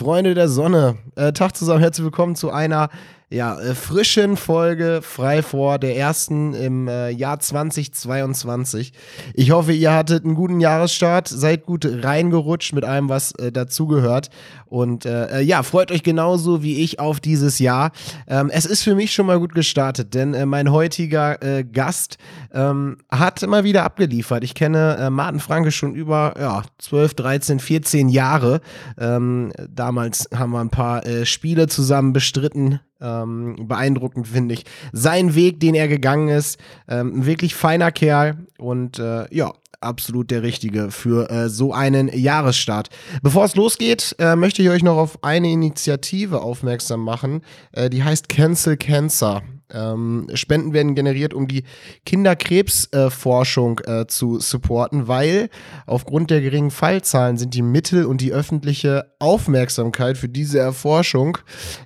Freunde der Sonne. Äh, Tag zusammen, herzlich willkommen zu einer ja, äh, frischen Folge frei vor der ersten im äh, Jahr 2022. Ich hoffe, ihr hattet einen guten Jahresstart, seid gut reingerutscht mit allem, was äh, dazugehört. Und äh, äh, ja, freut euch genauso wie ich auf dieses Jahr. Ähm, es ist für mich schon mal gut gestartet, denn äh, mein heutiger äh, Gast ähm, hat immer wieder abgeliefert. Ich kenne äh, Martin Franke schon über ja, 12, 13, 14 Jahre. Ähm, damals haben wir ein paar äh, Spiele zusammen bestritten ähm, beeindruckend, finde ich. Sein Weg, den er gegangen ist, ähm, wirklich feiner Kerl und äh, ja, absolut der Richtige für äh, so einen Jahresstart. Bevor es losgeht, äh, möchte ich euch noch auf eine Initiative aufmerksam machen, äh, die heißt Cancel Cancer. Ähm, Spenden werden generiert, um die Kinderkrebsforschung äh, äh, zu supporten, weil aufgrund der geringen Fallzahlen sind die Mittel und die öffentliche Aufmerksamkeit für diese Erforschung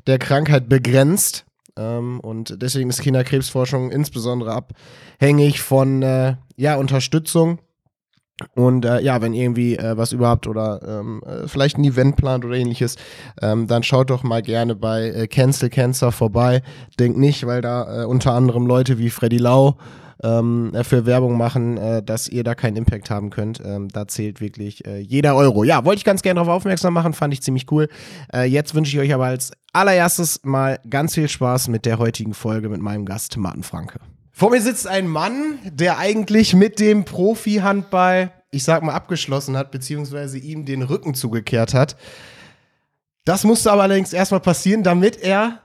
der Krankheit begrenzt. Ähm, und deswegen ist Kinderkrebsforschung insbesondere abhängig von äh, ja, Unterstützung und äh, ja, wenn irgendwie äh, was überhaupt oder ähm, äh, vielleicht ein Event plant oder ähnliches, ähm, dann schaut doch mal gerne bei äh, Cancel Cancer vorbei. Denkt nicht, weil da äh, unter anderem Leute wie Freddy Lau ähm, für Werbung machen, äh, dass ihr da keinen Impact haben könnt. Ähm, da zählt wirklich äh, jeder Euro. Ja, wollte ich ganz gerne darauf aufmerksam machen, fand ich ziemlich cool. Äh, jetzt wünsche ich euch aber als allererstes mal ganz viel Spaß mit der heutigen Folge mit meinem Gast Martin Franke. Vor mir sitzt ein Mann, der eigentlich mit dem Profi-Handball, ich sag mal, abgeschlossen hat, beziehungsweise ihm den Rücken zugekehrt hat. Das musste aber allerdings erstmal passieren, damit er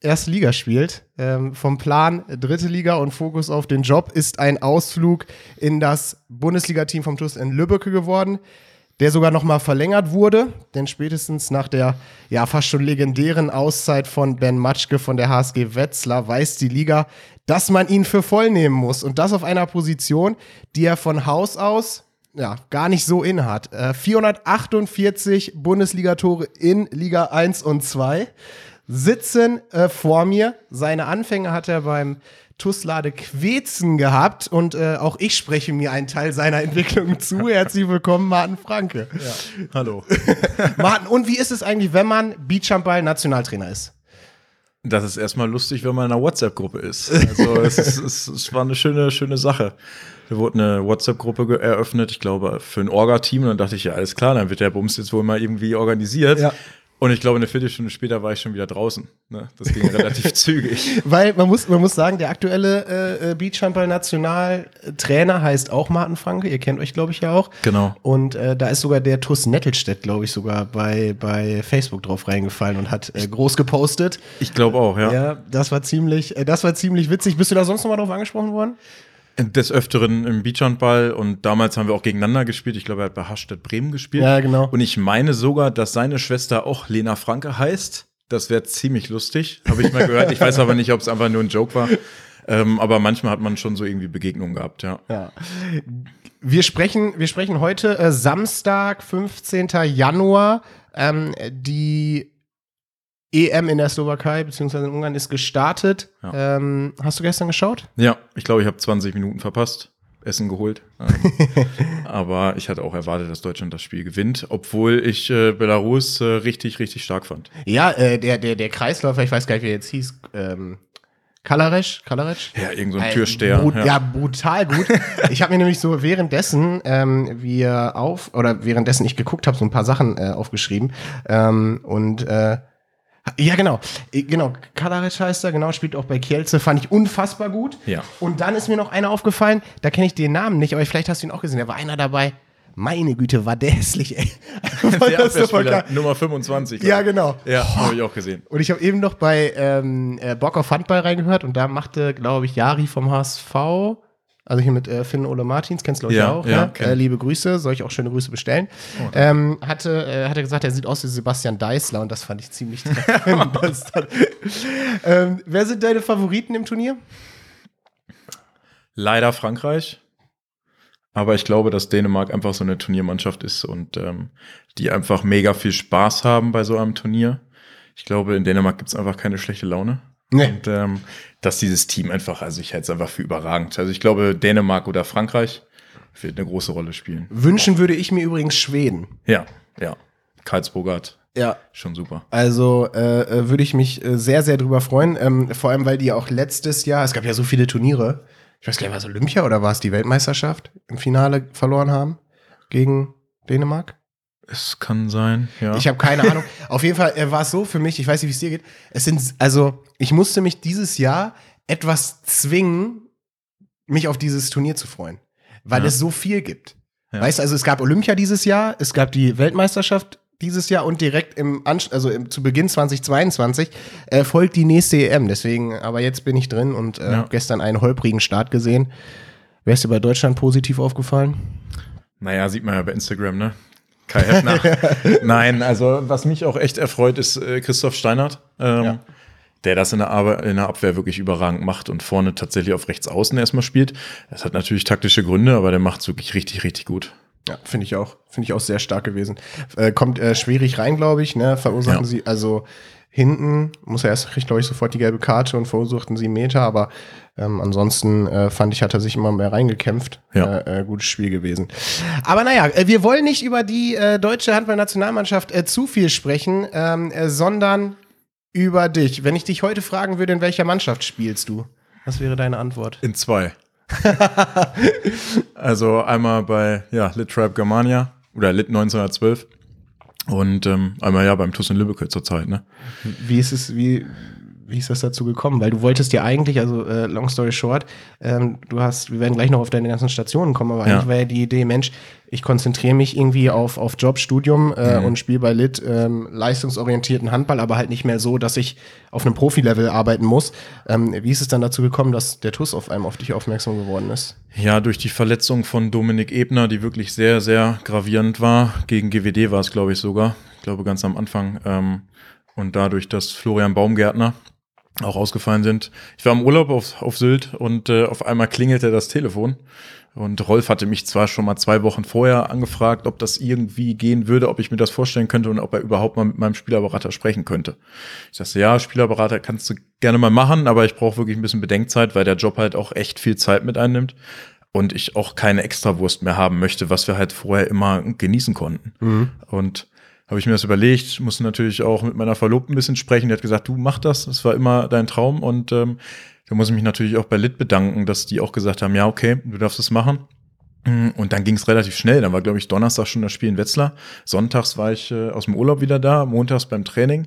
erste Liga spielt. Ähm, vom Plan dritte Liga und Fokus auf den Job ist ein Ausflug in das Bundesliga-Team vom TuS in Lübbecke geworden der sogar noch mal verlängert wurde, denn spätestens nach der ja fast schon legendären Auszeit von Ben Matschke von der HSG Wetzlar weiß die Liga, dass man ihn für voll nehmen muss und das auf einer Position, die er von Haus aus ja, gar nicht so in hat. Äh, 448 Bundesligatore in Liga 1 und 2 sitzen äh, vor mir. Seine Anfänge hat er beim Tuslade Quetzen gehabt und äh, auch ich spreche mir einen Teil seiner Entwicklung zu. Herzlich willkommen, Martin Franke. Ja. Hallo. Martin, und wie ist es eigentlich, wenn man Beachhandball-Nationaltrainer ist? Das ist erstmal lustig, wenn man in einer WhatsApp-Gruppe ist. Also es, ist, es, es, war eine schöne, schöne Sache. Da wurde eine WhatsApp-Gruppe eröffnet, ich glaube, für ein Orga-Team. Und dann dachte ich, ja, alles klar, dann wird der Bums jetzt wohl mal irgendwie organisiert. Ja. Und ich glaube, eine Viertelstunde später war ich schon wieder draußen. Ne? Das ging relativ zügig. Weil man muss, man muss sagen, der aktuelle äh, äh Beachhandball-Nationaltrainer heißt auch Martin Franke. Ihr kennt euch, glaube ich, ja auch. Genau. Und äh, da ist sogar der TUS Nettelstedt, glaube ich, sogar bei, bei Facebook drauf reingefallen und hat äh, groß gepostet. Ich glaube auch, ja. Ja, das war ziemlich, äh, das war ziemlich witzig. Bist du da sonst noch mal drauf angesprochen worden? Des Öfteren im Beachhandball und damals haben wir auch gegeneinander gespielt. Ich glaube, er hat bei Hastedt Bremen gespielt. Ja, genau. Und ich meine sogar, dass seine Schwester auch Lena Franke heißt. Das wäre ziemlich lustig, habe ich mal gehört. Ich weiß aber nicht, ob es einfach nur ein Joke war. Ähm, aber manchmal hat man schon so irgendwie Begegnungen gehabt, ja. ja. Wir sprechen, wir sprechen heute äh, Samstag, 15. Januar. Ähm, die EM in der Slowakei bzw. in Ungarn ist gestartet. Ja. Ähm, hast du gestern geschaut? Ja, ich glaube, ich habe 20 Minuten verpasst. Essen geholt. Aber ich hatte auch erwartet, dass Deutschland das Spiel gewinnt, obwohl ich äh, Belarus äh, richtig, richtig stark fand. Ja, äh, der, der, der Kreisläufer, ich weiß gar nicht, wie er jetzt hieß, ähm, Kalaresch, Kalaresch? Ja, irgend so ein Türsteher. Brut, ja. ja. brutal gut. ich habe mir nämlich so währenddessen ähm, wir auf, oder währenddessen ich geguckt habe, so ein paar Sachen äh, aufgeschrieben. Ähm, und äh, ja, genau. Äh, genau, Kalaric heißt er, genau, spielt auch bei Kielce, fand ich unfassbar gut. Ja. Und dann ist mir noch einer aufgefallen, da kenne ich den Namen nicht, aber vielleicht hast du ihn auch gesehen, da war einer dabei. Meine Güte, war der hässlich, ey. der Abwehrspieler, Nummer 25. Ja, genau. Ja, oh. habe ich auch gesehen. Und ich habe eben noch bei ähm, äh, Bock auf Handball reingehört und da machte, glaube ich, Jari vom HSV also hier mit äh, Finn Ole Martins, kennst du ich ja, auch. Ja, ne? äh, liebe Grüße, soll ich auch schöne Grüße bestellen. Oh, ähm, hatte, äh, hatte gesagt, er sieht aus wie Sebastian Deißler und das fand ich ziemlich ähm, Wer sind deine Favoriten im Turnier? Leider Frankreich. Aber ich glaube, dass Dänemark einfach so eine Turniermannschaft ist und ähm, die einfach mega viel Spaß haben bei so einem Turnier. Ich glaube, in Dänemark gibt es einfach keine schlechte Laune. Nee. Und ähm, dass dieses Team einfach, also ich halte es einfach für überragend. Also ich glaube, Dänemark oder Frankreich wird eine große Rolle spielen. Wünschen würde ich mir übrigens Schweden. Ja, ja. Karlsbogart. Ja. Schon super. Also äh, äh, würde ich mich äh, sehr, sehr drüber freuen. Ähm, vor allem, weil die auch letztes Jahr, es gab ja so viele Turniere. Ich weiß gar nicht, war es Olympia oder war es die Weltmeisterschaft im Finale verloren haben gegen Dänemark? Es kann sein, ja. Ich habe keine Ahnung. Auf jeden Fall war es so für mich, ich weiß nicht, wie es dir geht. Es sind, also, ich musste mich dieses Jahr etwas zwingen, mich auf dieses Turnier zu freuen. Weil Ja. es so viel gibt. Ja. Weißt du, also es gab Olympia dieses Jahr, es gab die Weltmeisterschaft dieses Jahr und direkt im Ansch also im, zu Beginn 2022 äh, folgt die nächste EM. Deswegen, aber jetzt bin ich drin und äh, Ja. gestern einen holprigen Start gesehen. Wer ist dir bei Deutschland positiv aufgefallen? Naja, sieht man ja bei Instagram, ne? Kai Heffner. Nein, also was mich auch echt erfreut, ist äh, Christoph Steinert, ähm, Ja. der das in der, Arbe in der Abwehr wirklich überragend macht und vorne tatsächlich auf rechts außen erstmal spielt. Das hat natürlich taktische Gründe, aber der macht es wirklich richtig, richtig gut. Ja, finde ich auch. Finde ich auch sehr stark gewesen. Äh, kommt äh, schwierig rein, glaube ich, ne? Verursachen Ja. sie, also hinten muss er erst, kriegt, glaube ich, sofort die gelbe Karte und verursachten sie einen Meter, aber ähm, ansonsten äh, fand ich, hat er sich immer mehr reingekämpft. Ja. Äh, äh, gutes Spiel gewesen. Aber naja, äh, wir wollen nicht über die äh, deutsche Handballnationalmannschaft äh, zu viel sprechen, ähm, äh, sondern über dich. Wenn ich dich heute fragen würde, in welcher Mannschaft spielst du? Was wäre deine Antwort? In zwei. also einmal bei ja, Lit Trap Germania oder Lit 1912 und ähm, einmal ja beim TuS in Lübbecke zurzeit, ne? Wie ist es, wie, wie ist das dazu gekommen? Weil du wolltest ja eigentlich, also äh, long story short, ähm, du hast, wir werden gleich noch auf deine ganzen Stationen kommen, aber Ja. eigentlich war ja die Idee, Mensch, ich konzentriere mich irgendwie auf, auf Job, Studium äh, Mhm. und spiele bei Lit ähm, leistungsorientierten Handball, aber halt nicht mehr so, dass ich auf einem Profilevel arbeiten muss. Ähm, wie ist es dann dazu gekommen, dass der TUS auf einmal auf dich aufmerksam geworden ist? Ja, durch die Verletzung von Dominik Ebner, die wirklich sehr, sehr gravierend war. Gegen GWD war es, glaube ich, sogar. Ich glaube, ganz am Anfang. Ähm, und dadurch, dass Florian Baumgärtner auch ausgefallen sind. Ich war im Urlaub auf, auf Sylt und äh, auf einmal klingelte das Telefon. Und Rolf hatte mich zwar schon mal zwei Wochen vorher angefragt, ob das irgendwie gehen würde, ob ich mir das vorstellen könnte und ob er überhaupt mal mit meinem Spielerberater sprechen könnte. Ich sagte, ja, Spielerberater kannst du gerne mal machen, aber ich brauche wirklich ein bisschen Bedenkzeit, weil der Job halt auch echt viel Zeit mit einnimmt und ich auch keine Extrawurst mehr haben möchte, was wir halt vorher immer genießen konnten. Und habe ich mir das überlegt, musste natürlich auch mit meiner Verlobten ein bisschen sprechen. Die hat gesagt, du mach das, das war immer dein Traum. Und ähm, da muss ich mich natürlich auch bei Lit bedanken, dass die auch gesagt haben, ja, okay, du darfst es machen. Mm, Und dann ging es relativ schnell. Dann war, glaube ich, Donnerstag schon das Spiel in Wetzlar. Sonntags war ich äh, aus dem Urlaub wieder da, montags beim Training.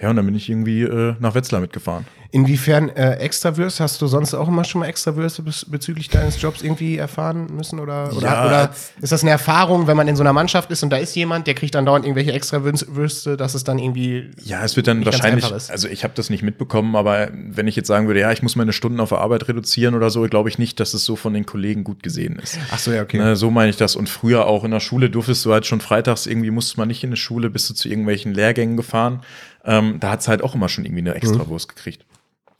Ja, und dann bin ich irgendwie äh, nach Wetzlar mitgefahren. Inwiefern äh, Extrawürste? Hast du sonst auch immer schon mal Extrawürste bez bezüglich deines Jobs irgendwie erfahren müssen? Oder, oder, Ja. oder ist das eine Erfahrung, wenn man in so einer Mannschaft ist und da ist jemand, der kriegt dann dauernd irgendwelche Extrawürste, dass es dann irgendwie. Ja, es wird dann wahrscheinlich, also ich habe das nicht mitbekommen, aber wenn ich jetzt sagen würde, ja, ich muss meine Stunden auf der Arbeit reduzieren oder so, glaube ich nicht, dass es so von den Kollegen gut gesehen ist. Ach so, ja, okay. Ne, so meine ich das. Und früher auch in der Schule durftest du halt schon freitags irgendwie, musstest man nicht in die Schule, bist du zu irgendwelchen Lehrgängen gefahren. Ähm, da hat's halt auch immer schon irgendwie eine Extrawurst gekriegt.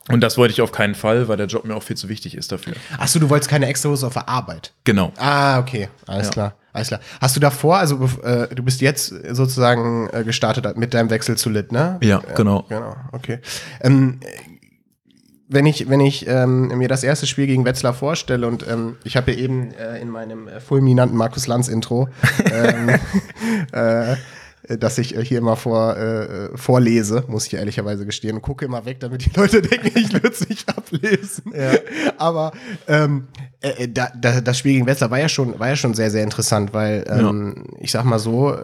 Und das wollte ich auf keinen Fall, weil der Job mir auch viel zu wichtig ist dafür. Ach so, du wolltest keine Extrawürste auf der Arbeit. Genau. Ah, okay. Alles Ja. klar. Alles klar. Hast du davor, also äh, du bist jetzt sozusagen äh, gestartet mit deinem Wechsel zu Lit, ne? Ja, genau. Genau, okay. Ähm, wenn ich, wenn ich ähm, mir das erste Spiel gegen Wetzlar vorstelle und ähm, ich habe ja eben äh, in meinem äh, fulminanten Markus Lanz Intro, ähm, äh, dass ich äh, hier immer vor, äh, vorlese, muss ich ehrlicherweise gestehen, und gucke immer weg, damit die Leute denken, ich würde es nicht ablesen. Aber ähm, äh, äh, da, da, das Spiel gegen Wetzlar war ja schon, war ja schon sehr, sehr interessant, weil ähm, ich sag mal so,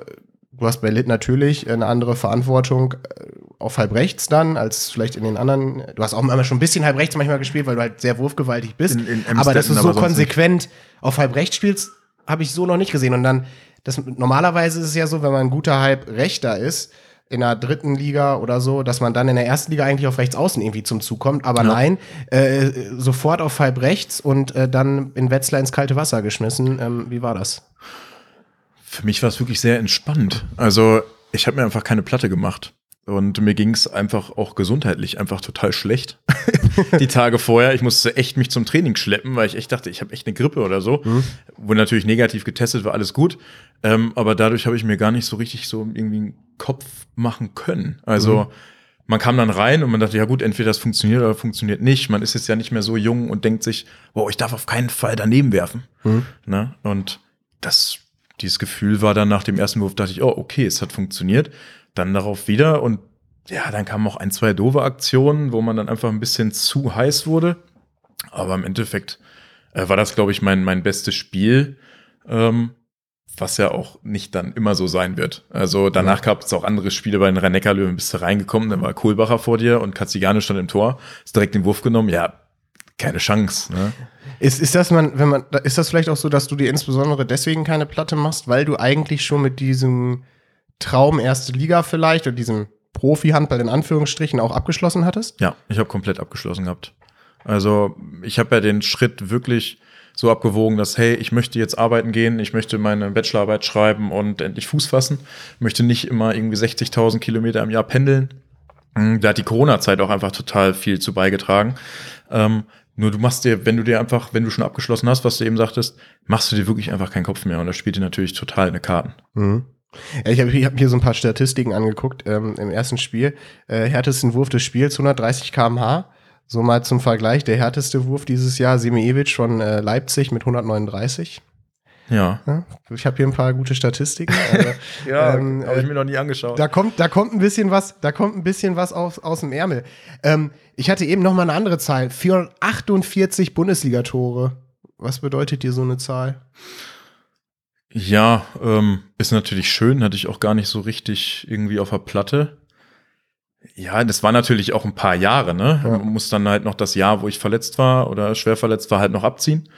du hast bei Lit natürlich eine andere Verantwortung äh, auf halb rechts dann, als vielleicht in den anderen. Du hast auch immer schon ein bisschen halb rechts manchmal gespielt, weil du halt sehr wurfgewaltig bist. In- in aber dass du so konsequent auf halb rechts spielst, habe ich so noch nicht gesehen. Und dann, das, normalerweise ist es ja so, wenn man ein guter halb rechter ist, in der dritten Liga oder so, dass man dann in der ersten Liga eigentlich auf rechts außen irgendwie zum Zug kommt. Aber Ja. nein, äh, sofort auf halb rechts und äh, dann in Wetzlar ins kalte Wasser geschmissen. Ähm, wie war das? Für mich war es wirklich sehr entspannt. Also ich habe mir einfach keine Platte gemacht. Und mir ging es einfach auch gesundheitlich einfach total schlecht. die Tage vorher, ich musste echt mich zum Training schleppen, weil ich echt dachte, ich habe echt eine Grippe oder so. Wurde natürlich negativ getestet, war alles gut. Ähm, aber dadurch habe ich mir gar nicht so richtig so irgendwie einen Kopf machen können. Also man kam dann rein und man dachte, ja gut, entweder das funktioniert oder funktioniert nicht. Man ist jetzt ja nicht mehr so jung und denkt sich, wow, ich darf auf keinen Fall daneben werfen. Ne? Und das dieses Gefühl war dann nach dem ersten Wurf, dachte ich, oh, okay, es hat funktioniert. Dann darauf wieder und ja, dann kamen auch ein, zwei doofe Aktionen, wo man dann einfach ein bisschen zu heiß wurde. Aber im Endeffekt äh, war das, glaube ich, mein, mein bestes Spiel. Ähm, was ja auch nicht dann immer so sein wird. Also danach gab es auch andere Spiele bei den Rhein-Neckar-Löwen, bist du reingekommen, dann war Kohlbacher vor dir und Katzigane stand im Tor, ist direkt den Wurf genommen, ja, keine Chance. Ne? Ist, ist das man, wenn man, ist das vielleicht auch so, dass du dir insbesondere deswegen keine Platte machst, weil du eigentlich schon mit diesem Traum erste Liga vielleicht oder diesem Profi-Handball in Anführungsstrichen auch abgeschlossen hattest? Ja, ich habe komplett abgeschlossen gehabt. Also ich habe ja den Schritt wirklich so abgewogen, dass, hey, ich möchte jetzt arbeiten gehen, ich möchte meine Bachelorarbeit schreiben und endlich Fuß fassen, möchte nicht immer irgendwie 60.000 Kilometer im Jahr pendeln. Hm, da hat die Corona-Zeit auch einfach total viel zu beigetragen. Ähm, nur du machst dir, wenn du dir einfach, wenn du schon abgeschlossen hast, was du eben sagtest, machst du dir wirklich einfach keinen Kopf mehr und das spielt dir natürlich total eine Karten. Mhm. Ja, ich habe hab hier so ein paar Statistiken angeguckt ähm, im ersten Spiel. Äh, härtesten Wurf des Spiels, 130 km/h. So mal zum Vergleich, der härteste Wurf dieses Jahr, Simiewicz von äh, Leipzig mit 139. Ja. ich habe hier ein paar gute Statistiken. Also, ja, ähm, habe ich mir noch nie angeschaut. Da kommt, da kommt ein bisschen was, da kommt ein bisschen was aus, aus dem Ärmel. Ähm, ich hatte eben noch mal eine andere Zahl. 448 Bundesligatore. Was bedeutet dir so eine Zahl? Ja, ähm, ist natürlich schön, hatte ich auch gar nicht so richtig irgendwie auf der Platte. Ja, das war natürlich auch ein paar Jahre, ne? Ja. Man muss dann halt noch das Jahr, wo ich verletzt war oder schwer verletzt war, halt noch abziehen.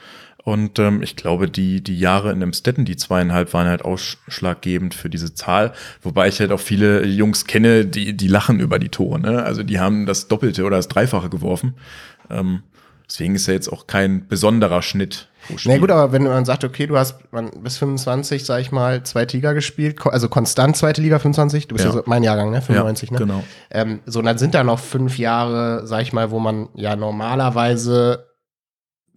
Und ähm, ich glaube, die, die Jahre in dem Stetten, die zweieinhalb, waren halt ausschlaggebend für diese Zahl. Wobei ich halt auch viele Jungs kenne, die, die lachen über die Tore. Ne? Also die haben das Doppelte oder das Dreifache geworfen. Ähm, deswegen ist ja jetzt auch kein besonderer Schnitt na gut, aber wenn man sagt, okay, du hast man, bis 25, sag ich mal, zweite Liga gespielt, also konstant zweite Liga 25, du bist ja, ja so mein Jahrgang, ne? 95, ja, ne? Genau. Ähm, so, dann sind da noch fünf Jahre, sag ich mal, wo man ja normalerweise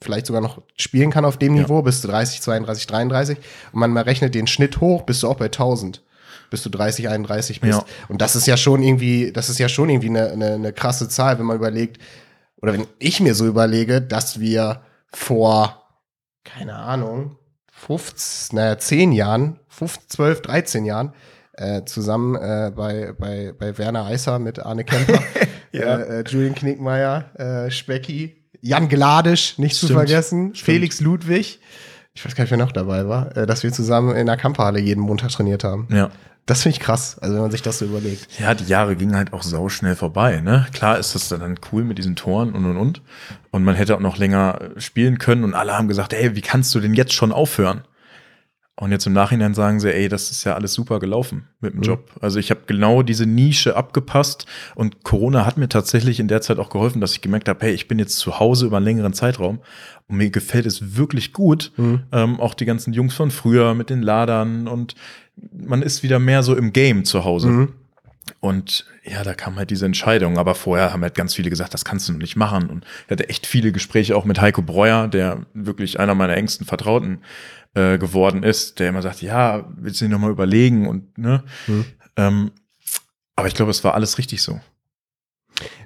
vielleicht sogar noch spielen kann auf dem ja. Niveau, bis du 30, 32, 33 und man mal rechnet den Schnitt hoch, bist du auch bei 1000 bis du 30, 31 bist. Ja. Und das ist ja schon irgendwie, das ist ja schon irgendwie eine, eine, eine krasse Zahl, wenn man überlegt, oder wenn ich mir so überlege, dass wir vor keine Ahnung, 15, naja, 10 Jahren, 15, 12, 13 Jahren, äh, zusammen äh, bei, bei, bei Werner Eisser mit Arne Kemper, ja. äh, äh, Julian Knickmeier, äh, Specki, Jan Gladisch, nicht Stimmt. zu vergessen, Stimmt. Felix Ludwig, ich weiß gar nicht, wer noch dabei war, äh, dass wir zusammen in der Kampfhalle jeden Montag trainiert haben. Ja. Das finde ich krass, also wenn man sich das so überlegt. Ja, die Jahre gingen halt auch sauschnell vorbei, ne? Klar ist das dann cool mit diesen Toren und und und. Und man hätte auch noch länger spielen können und alle haben gesagt, ey, wie kannst du denn jetzt schon aufhören? Und jetzt im Nachhinein sagen sie, ey, das ist ja alles super gelaufen mit dem mhm. Job. Also ich habe genau diese Nische abgepasst und Corona hat mir tatsächlich in der Zeit auch geholfen, dass ich gemerkt habe, hey, ich bin jetzt zu Hause über einen längeren Zeitraum und mir gefällt es wirklich gut. Mhm. Ähm, auch die ganzen Jungs von früher mit den Ladern und man ist wieder mehr so im Game zu Hause. Mhm. Und ja, da kam halt diese Entscheidung. Aber vorher haben halt ganz viele gesagt, das kannst du noch nicht machen. Und ich hatte echt viele Gespräche auch mit Heiko Breuer, der wirklich einer meiner engsten Vertrauten äh, geworden ist, der immer sagt, ja, willst du dir nochmal überlegen und ne? Mhm. Ähm, aber ich glaube, es war alles richtig so.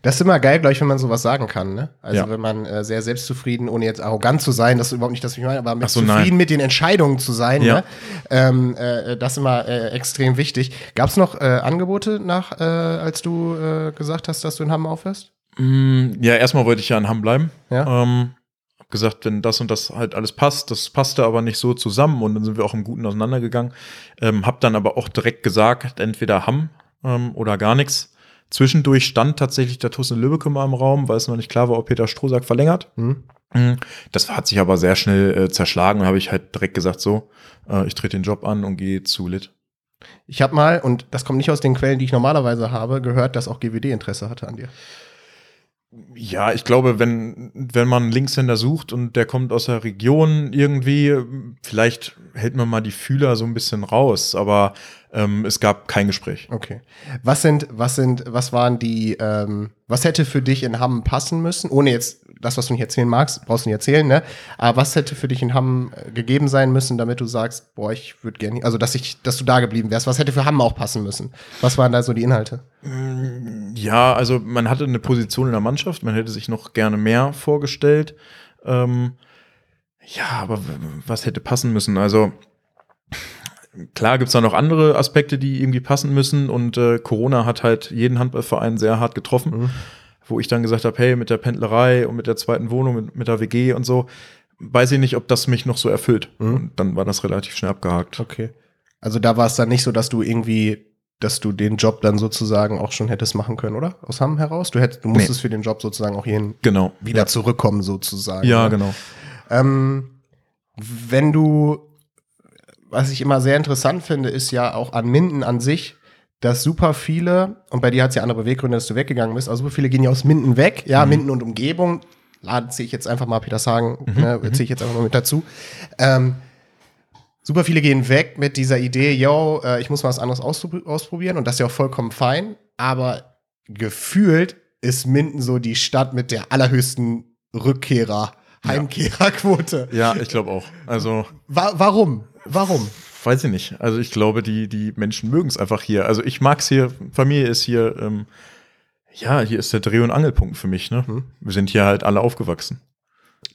Das ist immer geil, glaube ich, wenn man sowas sagen kann. Ne? Also ja. wenn man äh, sehr selbstzufrieden, ohne jetzt arrogant zu sein, das ist überhaupt nicht das, was ich meine, aber mit so, zufrieden nein. mit den Entscheidungen zu sein, ja. ne? ähm, äh, das ist immer äh, extrem wichtig. Gab es noch äh, Angebote nach, äh, als du äh, gesagt hast, dass du in Hamm aufhörst? Mm, ja, erstmal wollte ich ja in Hamm bleiben. Ja. Ähm, hab gesagt, wenn das und das halt alles passt, das passte aber nicht so zusammen und dann sind wir auch im Guten auseinandergegangen. Ähm, hab dann aber auch direkt gesagt, entweder Hamm ähm, oder gar nichts Zwischendurch stand tatsächlich der Tussen Lübbecke mal im Raum, weil es noch nicht klar war, ob Peter Strohsack verlängert. Mhm. Das hat sich aber sehr schnell äh, zerschlagen und habe ich halt direkt gesagt, so, äh, ich trete den Job an und gehe zu Lit. Ich habe mal, und das kommt nicht aus den Quellen, die ich normalerweise habe, gehört, dass auch GWD Interesse hatte an dir. Ja, ich glaube, wenn, wenn man einen Linkshänder sucht und der kommt aus der Region irgendwie, vielleicht hält man mal die Fühler so ein bisschen raus, aber ähm, es gab kein Gespräch. Okay. Was sind, was sind, was waren die, ähm, was hätte für dich in Hamm passen müssen? Ohne jetzt das, was du nicht erzählen magst, brauchst du nicht erzählen, ne? Aber was hätte für dich in Hamm äh, gegeben sein müssen, damit du sagst, boah, ich würde gerne, also dass ich, dass du da geblieben wärst? Was hätte für Hamm auch passen müssen? Was waren da so die Inhalte? Mm, ja, also man hatte eine Position in der Mannschaft, man hätte sich noch gerne mehr vorgestellt. Ähm, ja, aber was hätte passen müssen? Also klar gibt's da noch andere Aspekte, die irgendwie passen müssen und äh, Corona hat halt jeden Handballverein sehr hart getroffen, Mhm. wo ich dann gesagt habe, hey, mit der Pendlerei und mit der zweiten Wohnung, mit, mit der WG und so, weiß ich nicht, ob das mich noch so erfüllt. Mhm. Und dann war das relativ schnell abgehakt. Okay. Also da war es dann nicht so, dass du irgendwie, dass du den Job dann sozusagen auch schon hättest machen können, oder? Aus Hamm heraus? Du hättest, du musstest für den Job sozusagen auch hierhin Genau. wieder zurückkommen, sozusagen. Ja, ne? genau. Ähm, wenn du, was ich immer sehr interessant finde, ist ja auch an Minden an sich, dass super viele, und bei dir hat es ja andere Beweggründe, dass du weggegangen bist, aber super viele gehen ja aus Minden weg, ja, Minden und Umgebung, laden ziehe ich jetzt einfach mal Petershagen, ne, ziehe ich jetzt einfach mal mit dazu. Ähm, super viele gehen weg mit dieser Idee, yo, äh, ich muss mal was anderes auspro- ausprobieren und das ist ja auch vollkommen fein, aber gefühlt ist Minden so die Stadt mit der allerhöchsten Rückkehrer, Heimkehrerquote. Ja, ich glaube auch. Also, Wa warum? Warum? weiß ich nicht. Also ich glaube, die, die Menschen mögen es einfach hier. Also ich mag's hier, Familie ist hier, ähm, ja, hier ist der Dreh- und Angelpunkt für mich. Ne? Hm. Wir sind hier halt alle aufgewachsen.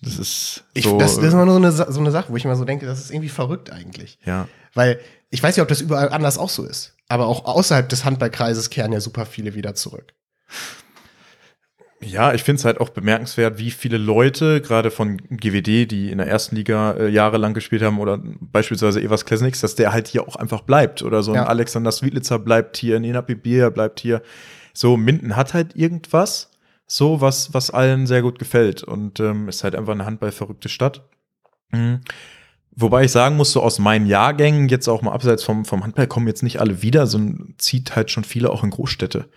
Das ist Ich, so. das, das ist immer nur so eine, so eine Sache, wo ich immer so denke, das ist irgendwie verrückt eigentlich. ja. Weil ich weiß ja, ob das überall anders auch so ist. Aber auch außerhalb des Handballkreises kehren ja super viele wieder zurück. Ja, ich finde es halt auch bemerkenswert, wie viele Leute, gerade von GWD, die in der ersten Liga äh, jahrelang gespielt haben, oder beispielsweise Evas Klesniks, dass der halt hier auch einfach bleibt. Oder so ein Ja. Alexander Swiedlitzer bleibt hier, Nena Bibir bleibt hier. So, Minden hat halt irgendwas, so was, was allen sehr gut gefällt. Und ähm, ist halt einfach eine handballverrückte Stadt. Mhm. Wobei ich sagen muss, so aus meinen Jahrgängen, jetzt auch mal abseits vom, vom Handball, kommen jetzt nicht alle wieder, sondern zieht halt schon viele auch in Großstädte.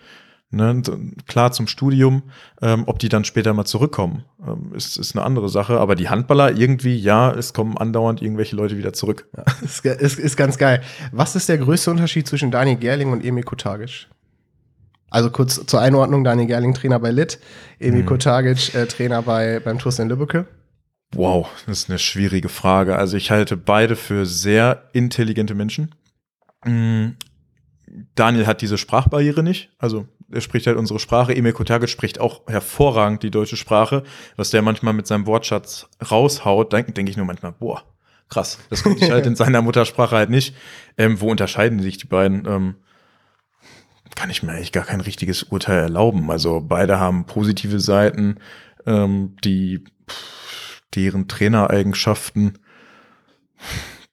Ne, klar zum Studium, ähm, ob die dann später mal zurückkommen, ähm, ist, ist eine andere Sache. Aber die Handballer irgendwie, ja, es kommen andauernd irgendwelche Leute wieder zurück. Ja, ist, ist, ist ganz geil. Was ist der größte Unterschied zwischen Daniel Gerling und Emil Kotagic? Also kurz zur Einordnung, Daniel Gerling Trainer bei Lit, Emil Mhm. Kotagic äh, Trainer bei, beim TuS in Lübbecke. Wow, das ist eine schwierige Frage. Also ich halte beide für sehr intelligente Menschen. Mm, Daniel hat diese Sprachbarriere nicht. Also er spricht halt unsere Sprache. Emil Kotagic spricht auch hervorragend die deutsche Sprache. Was der manchmal mit seinem Wortschatz raushaut, denke denk ich nur manchmal, boah, krass. Das konnte ich halt in seiner Muttersprache halt nicht. Ähm, wo unterscheiden sich die beiden? Ähm, kann ich mir eigentlich gar kein richtiges Urteil erlauben. Also beide haben positive Seiten, ähm, die pff, deren Trainereigenschaften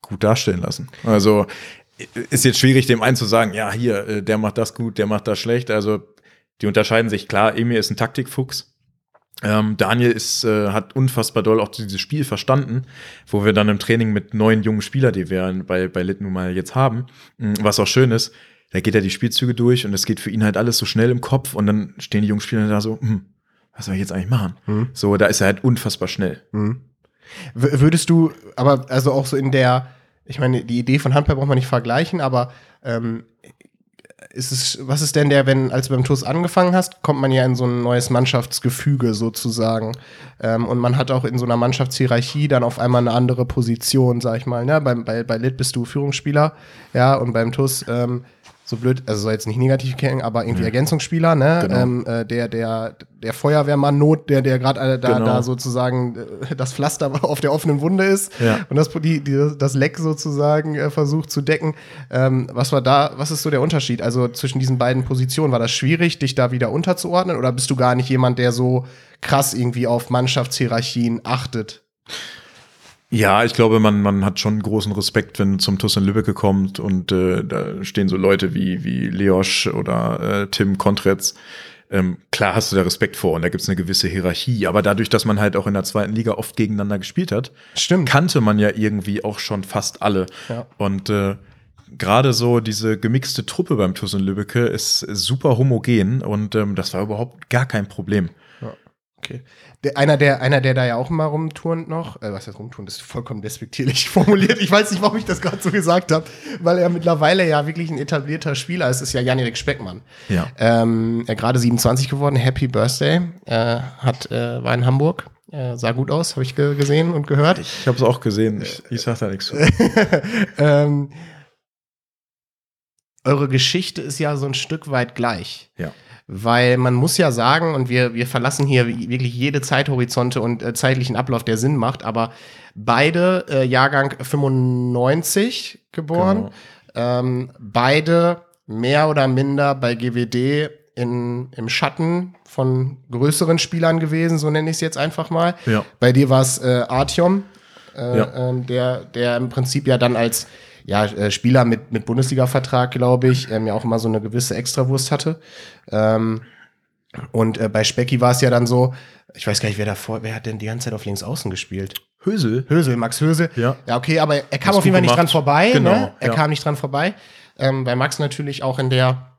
gut darstellen lassen. Also ist jetzt schwierig, dem einen zu sagen, ja, hier, äh, der macht das gut, der macht das schlecht. Also die unterscheiden sich klar. Emil ist ein Taktikfuchs. Ähm, Daniel ist, äh, hat unfassbar doll auch dieses Spiel verstanden, wo wir dann im Training mit neuen jungen Spielern, die wir bei, bei Lit nun mal jetzt haben, was auch schön ist, da geht er die Spielzüge durch und es geht für ihn halt alles so schnell im Kopf und dann stehen die jungen Spieler da so, hm, was soll ich jetzt eigentlich machen? Hm. So, da ist er halt unfassbar schnell. Mhm. Würdest du, aber also auch so in der, ich meine, die Idee von Handball braucht man nicht vergleichen, aber ähm, ist es, was ist denn der, wenn, als du beim TuS angefangen hast, kommt man ja in so ein neues Mannschaftsgefüge sozusagen. Ähm, und man hat auch in so einer Mannschaftshierarchie dann auf einmal eine andere Position, sag ich mal. Ne? Bei, bei, bei Lit bist du Führungsspieler, ja, und beim TuS, ähm, so blöd, also soll jetzt nicht negativ klingen, aber irgendwie Ergänzungsspieler, ne? Genau. Ähm, äh, der, der, der Feuerwehrmann Not, der, der gerade äh, da, Genau. da sozusagen äh, das Pflaster auf der offenen Wunde ist Ja. und das, die, die, das Leck sozusagen äh, versucht zu decken. Ähm, was war da, was ist so der Unterschied? Also zwischen diesen beiden Positionen, war das schwierig, dich da wieder unterzuordnen oder bist du gar nicht jemand, der so krass irgendwie auf Mannschaftshierarchien achtet? Ja, ich glaube, man, man hat schon großen Respekt, wenn zum TuS in Lübeck kommt und äh, da stehen so Leute wie, wie Leosch oder äh, Tim Kontretz. Ähm, klar hast du da Respekt vor und da gibt's eine gewisse Hierarchie, aber dadurch, dass man halt auch in der zweiten Liga oft gegeneinander gespielt hat, Stimmt. kannte man ja irgendwie auch schon fast alle. Ja. Und äh, gerade so diese gemixte Truppe beim TuS in Lübbecke ist super homogen und ähm, das war überhaupt gar kein Problem. Okay. Der, einer, der, einer, der da ja auch immer rumturnt noch, äh, was heißt rumturnt, ist vollkommen despektierlich formuliert. Ich weiß nicht, warum ich das gerade so gesagt habe, weil er mittlerweile ja wirklich ein etablierter Spieler ist, ist ja Jan-Erik Speckmann. Ja. Ähm, er gerade 27 geworden, Happy Birthday, äh, hat, äh, war in Hamburg, äh, sah gut aus, habe ich ge gesehen und gehört. Ich habe es auch gesehen, ich, ich sag da nichts zu. ähm, eure Geschichte ist ja so ein Stück weit gleich. Ja. Weil man muss ja sagen, und wir, wir verlassen hier wirklich jede Zeithorizonte und äh, zeitlichen Ablauf, der Sinn macht, aber beide äh, Jahrgang 95 geboren, Genau. ähm, beide mehr oder minder bei GWD in, im Schatten von größeren Spielern gewesen, so nenne ich es jetzt einfach mal. Ja. Bei dir war es äh, Artyom, äh, Ja. ähm, der, der im Prinzip ja dann als ja, äh, Spieler mit, mit Bundesliga-Vertrag, glaube ich, ähm, ja auch immer so eine gewisse Extrawurst hatte. Ähm, und äh, bei Specki war es ja dann so, ich weiß gar nicht, wer davor, wer hat denn die ganze Zeit auf links außen gespielt? Hösel. Hösel, Max Hösel. Ja. Ja, okay, aber er kam Hast auf jeden Fall nicht dran vorbei. Genau, ne? Er ja. kam nicht dran vorbei. Ähm, bei Max natürlich auch in der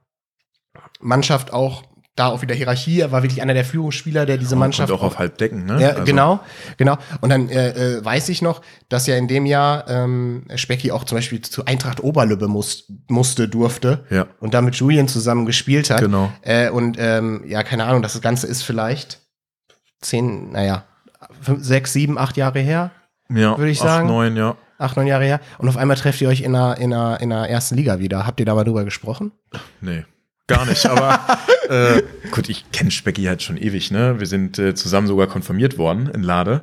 Mannschaft auch da auch wieder Hierarchie. Er war wirklich einer der Führungsspieler, der diese Mannschaft Kommt auch auf Halbdecken, ne? ja, Also, genau, genau. Und dann äh, äh, weiß ich noch, dass ja in dem Jahr ähm, Specki auch zum Beispiel zu Eintracht Oberlübbe muss, musste, durfte Ja. und da mit Julian zusammen gespielt hat. Genau. Äh, und ähm, ja, keine Ahnung, das Ganze ist vielleicht zehn, naja, fünf, sechs, sieben, acht Jahre her, Ja, Würde ich acht, sagen. neun, ja. acht, neun Jahre her. Und auf einmal trefft ihr euch in der, in der, in der ersten Liga wieder. Habt ihr da mal drüber gesprochen? Nee, gar nicht. Aber äh, gut, ich kenne Specki halt schon ewig, ne? Wir sind äh, zusammen sogar konfirmiert worden in Lade.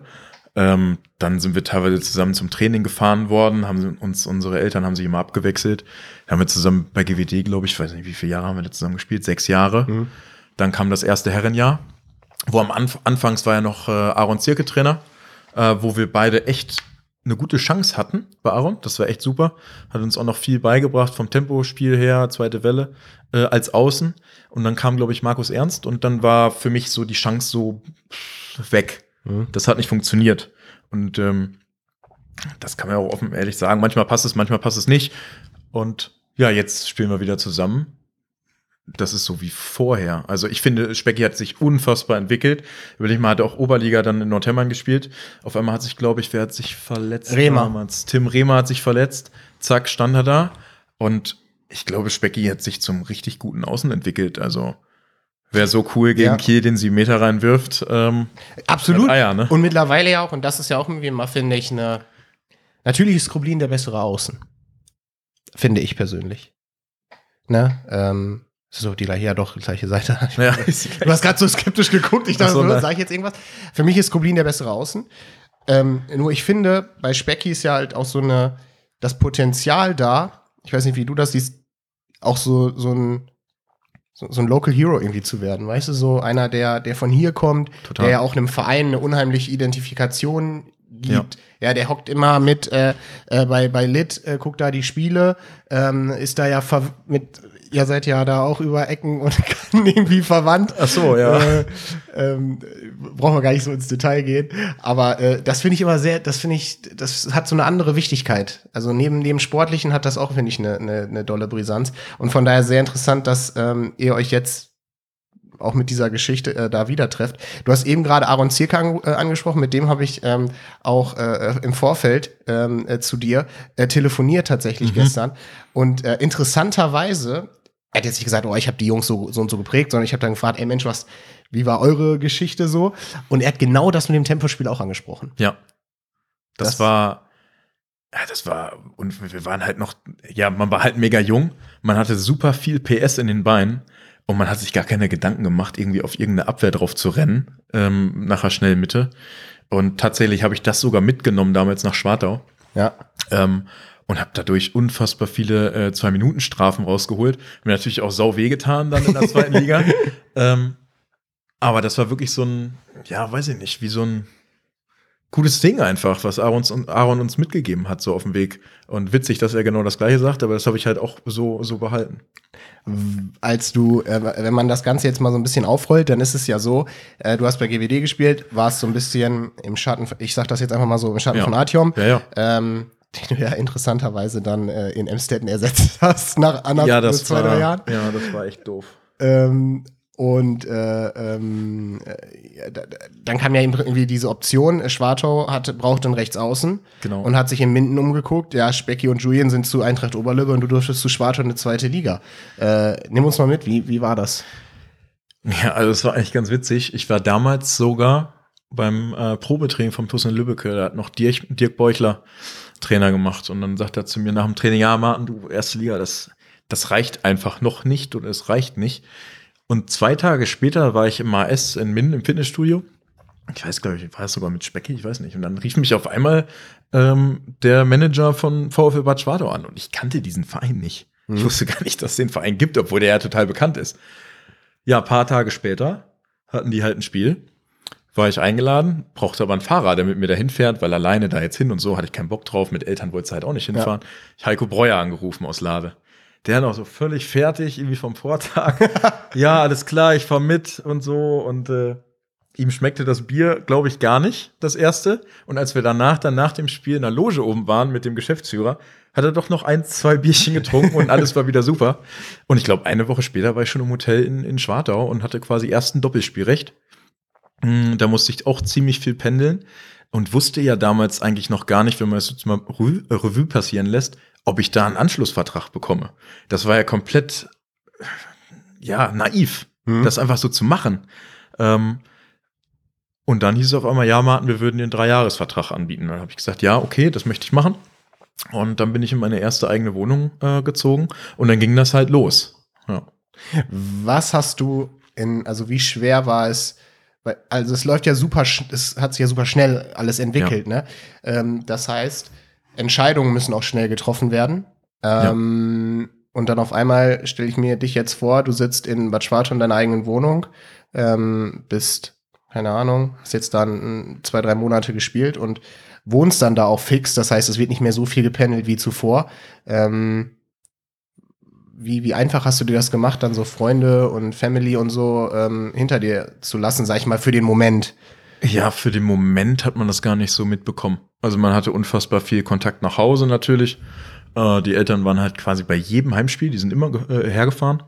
Ähm, dann sind wir teilweise zusammen zum Training gefahren worden, haben uns, unsere Eltern haben sich immer abgewechselt. Dann haben wir zusammen bei GWD, glaube ich, weiß nicht, wie viele Jahre haben wir da zusammen gespielt? Sechs Jahre. Dann kam das erste Herrenjahr, wo am Anf Anfangs war ja noch äh, Aaron Zirke Trainer, äh, wo wir beide echt eine gute Chance hatten bei Aaron. Das war echt super. Hat uns auch noch viel beigebracht vom Tempospiel her, zweite Welle, äh, als Außen. Und dann kam, glaube ich, Markus Ernst und dann war für mich so die Chance so weg. Das hat nicht funktioniert. Und ähm, das kann man auch offen ehrlich sagen. Manchmal passt es, manchmal passt es nicht. Und ja, jetzt spielen wir wieder zusammen. Das ist so wie vorher. Also ich finde, Specki hat sich unfassbar entwickelt. Überleg mal, hat er auch Oberliga dann in Nordhemmern gespielt. Auf einmal hat sich, glaube ich, wer hat sich verletzt? Rehmer. damals? Tim Rehmer hat sich verletzt. Zack, stand er da. Und ich glaube, Specki hat sich zum richtig guten Außen entwickelt. Also wäre so cool gegen Ja. Kiel, den sie Meter reinwirft. Ähm, Absolut. Eier, ne? Und mittlerweile ja auch, und das ist ja auch irgendwie immer, finde ich, eine. Natürlich ist Skrublin der bessere Außen. Finde ich persönlich. Ne? Ähm, so, die gleiche, ja doch, gleiche Seite. ja, Du hast gerade so skeptisch geguckt. Ich dachte, Ach so, so, nein. sag ich jetzt irgendwas? Für mich ist Skoblin der bessere Außen. Ähm, nur ich finde, bei Specki ist ja halt auch so eine, das Potenzial da, ich weiß nicht, wie du das siehst, auch so, so ein, so, so ein Local Hero irgendwie zu werden. Weißt du, so einer, der, der von hier kommt, Total. der ja auch einem Verein eine unheimliche Identifikation gibt. Ja, der hockt immer mit äh, äh, bei, bei Lit, äh, guckt da die Spiele, ähm, ist da ja mit, ihr seid ja da auch über Ecken und irgendwie verwandt. Ach so, ja. Äh, ähm, brauchen wir gar nicht so ins Detail gehen. Aber äh, das finde ich immer sehr, das finde ich, das hat so eine andere Wichtigkeit. Also neben dem Sportlichen hat das auch, finde ich, eine, eine, eine dolle Brisanz. Und von daher sehr interessant, dass ähm, ihr euch jetzt auch mit dieser Geschichte äh, da wieder trefft. Du hast eben gerade Aaron Zierke an, äh, angesprochen, mit dem habe ich ähm, auch äh, im Vorfeld ähm, äh, zu dir äh, telefoniert tatsächlich gestern. Und äh, interessanterweise, er hat jetzt nicht gesagt, oh, ich habe die Jungs so, so und so geprägt, sondern ich habe dann gefragt, ey Mensch, was, wie war eure Geschichte so? Und er hat genau das mit dem Tempospiel auch angesprochen. Ja. Das, Das- war, ja, das war, und wir waren halt noch, ja, man war halt mega jung, man hatte super viel PS in den Beinen und man hat sich gar keine Gedanken gemacht, irgendwie auf irgendeine Abwehr drauf zu rennen, ähm, nachher schnell Mitte. Und tatsächlich habe ich das sogar mitgenommen damals nach Schwartau. Ja. Ähm, und habe dadurch unfassbar viele äh, Zwei-Minuten-Strafen rausgeholt. Mir natürlich auch sau wehgetan dann in der zweiten Liga. Ähm, aber das war wirklich so ein, ja, weiß ich nicht, wie so ein cooles Ding einfach, was Aaron, uns- Aaron uns mitgegeben hat, so auf dem Weg. Und witzig, dass er genau das gleiche sagt, aber das habe ich halt auch so, so behalten. als du, äh, wenn man das Ganze jetzt mal so ein bisschen aufrollt, dann ist es ja so, äh, du hast bei GWD gespielt, warst so ein bisschen im Schatten, ich sag das jetzt einfach mal so, im Schatten Ja. von Artyom, Ja, ja. ähm, den du ja interessanterweise dann äh, in Emstetten ersetzt hast nach anderthalb Ja, zwei, drei Jahren. ja, das war echt doof. Ähm, und äh, ähm, äh, dann kam ja irgendwie diese Option, äh, Schwartau hat, brauchte einen Rechtsaußen Genau. und hat sich in Minden umgeguckt. Ja, Specki und Julian sind zu Eintracht Oberlübbe und du durftest zu Schwartau in eine zweite Liga. Äh, nimm uns mal mit, wie, wie war das? Ja, also es war eigentlich ganz witzig. Ich war damals sogar beim äh, Probetraining vom TuS in Lübbecke. Da hat noch Dirk, Dirk Beuchler Trainer gemacht. Und dann sagt er zu mir nach dem Training, ja, Martin, du, erste Liga, das, das reicht einfach noch nicht und es reicht nicht. Und zwei Tage später war ich im AS in Minden im Fitnessstudio. Ich weiß, glaube ich, war es sogar mit Specki, ich weiß nicht. Und dann rief mich auf einmal ähm, der Manager von VfL Bad Schwartau an und ich kannte diesen Verein nicht. Mhm. Ich wusste gar nicht, dass es den Verein gibt, obwohl der ja total bekannt ist. Ja, paar Tage später hatten die halt ein Spiel. War ich eingeladen, brauchte aber einen Fahrer, der mit mir dahin fährt, weil alleine da jetzt hin und so hatte ich keinen Bock drauf. Mit Eltern wollte es halt auch nicht hinfahren. Ja. Ich Heiko Breuer angerufen aus Lave. Der noch so völlig fertig, irgendwie vom Vortag. ja, alles klar, ich fahr mit und so. Und äh, ihm schmeckte das Bier, glaube ich, gar nicht, das erste. Und als wir danach, dann nach dem Spiel in der Loge oben waren mit dem Geschäftsführer, hat er doch noch ein, zwei Bierchen getrunken und alles war wieder super. Und ich glaube, eine Woche später war ich schon im Hotel in, in Schwartau und hatte quasi erst ein Doppelspielrecht. Hm, da musste ich auch ziemlich viel pendeln und wusste ja damals eigentlich noch gar nicht, wenn man es jetzt mal Revue passieren lässt, ob ich da einen Anschlussvertrag bekomme. Das war ja komplett, ja, naiv, mhm. das einfach so zu machen. Ähm, und dann hieß es auf einmal, ja, Martin, wir würden dir einen Dreijahresvertrag anbieten. Dann habe ich gesagt, ja, okay, das möchte ich machen. Und dann bin ich in meine erste eigene Wohnung äh, gezogen und dann ging das halt los. Ja. Was hast du in, also wie schwer war es, also es läuft ja super, es hat sich ja super schnell alles entwickelt, ja. ne? Ähm, das heißt, Entscheidungen müssen auch schnell getroffen werden. Ähm, ja. Und dann auf einmal stelle ich mir dich jetzt vor, du sitzt in Bad Schwartau in deiner eigenen Wohnung, ähm, bist, keine Ahnung, hast jetzt dann zwei, drei Monate gespielt und wohnst dann da auch fix. Das heißt, es wird nicht mehr so viel gependelt wie zuvor. Ähm, wie, wie einfach hast du dir das gemacht, dann so Freunde und Family und so ähm, hinter dir zu lassen, sag ich mal, für den Moment? Ja, für den Moment hat man das gar nicht so mitbekommen. Also man hatte unfassbar viel Kontakt nach Hause natürlich. Äh, die Eltern waren halt quasi bei jedem Heimspiel, die sind immer äh, hergefahren.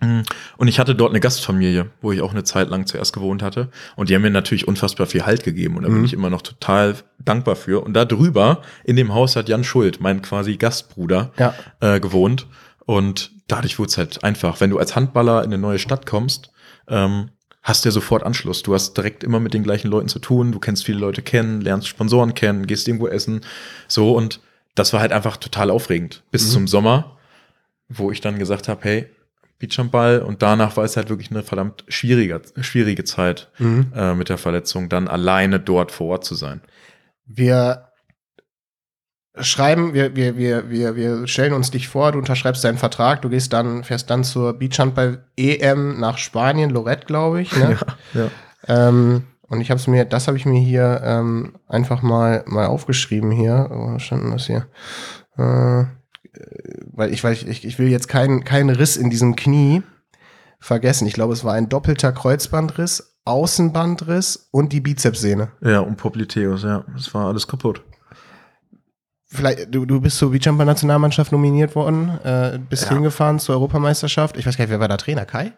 Mhm. Und ich hatte dort eine Gastfamilie, wo ich auch eine Zeit lang zuerst gewohnt hatte. Und die haben mir natürlich unfassbar viel Halt gegeben. Und da mhm. bin ich immer noch total dankbar für. Und da drüber, in dem Haus hat Jan Schuld, mein quasi Gastbruder, ja. äh, gewohnt. Und dadurch wurde es halt einfach. Wenn du als Handballer in eine neue Stadt kommst, ähm, hast du ja sofort Anschluss. Du hast direkt immer mit den gleichen Leuten zu tun. Du kennst viele Leute kennen, lernst Sponsoren kennen, gehst irgendwo essen. So. Und das war halt einfach total aufregend. Bis mhm. zum Sommer, wo ich dann gesagt habe, hey, Beachhandball und danach war es halt wirklich eine verdammt schwierige, schwierige Zeit mhm. äh, mit der Verletzung, dann alleine dort vor Ort zu sein. Wir schreiben, wir, wir, wir, wir, wir stellen uns dich vor, du unterschreibst deinen Vertrag, du gehst dann, fährst dann zur Beachhandball EM nach Spanien, Lorette, glaube ich. Ne? Ja, ja. Ähm, und ich habe es mir, das habe ich mir hier ähm, einfach mal, mal aufgeschrieben hier. Wo stand denn das hier? Äh, weil ich, weil ich, ich will jetzt keinen keinen Riss in diesem Knie vergessen. Ich glaube, es war ein doppelter Kreuzbandriss, Außenbandriss und die Bizepssehne. Ja, und Popliteus, ja. Das war alles kaputt. Vielleicht, du, du bist zur Beachjumper-Nationalmannschaft nominiert worden, äh, bist ja. hingefahren zur Europameisterschaft. Ich weiß gar nicht, wer war da Trainer? Kai?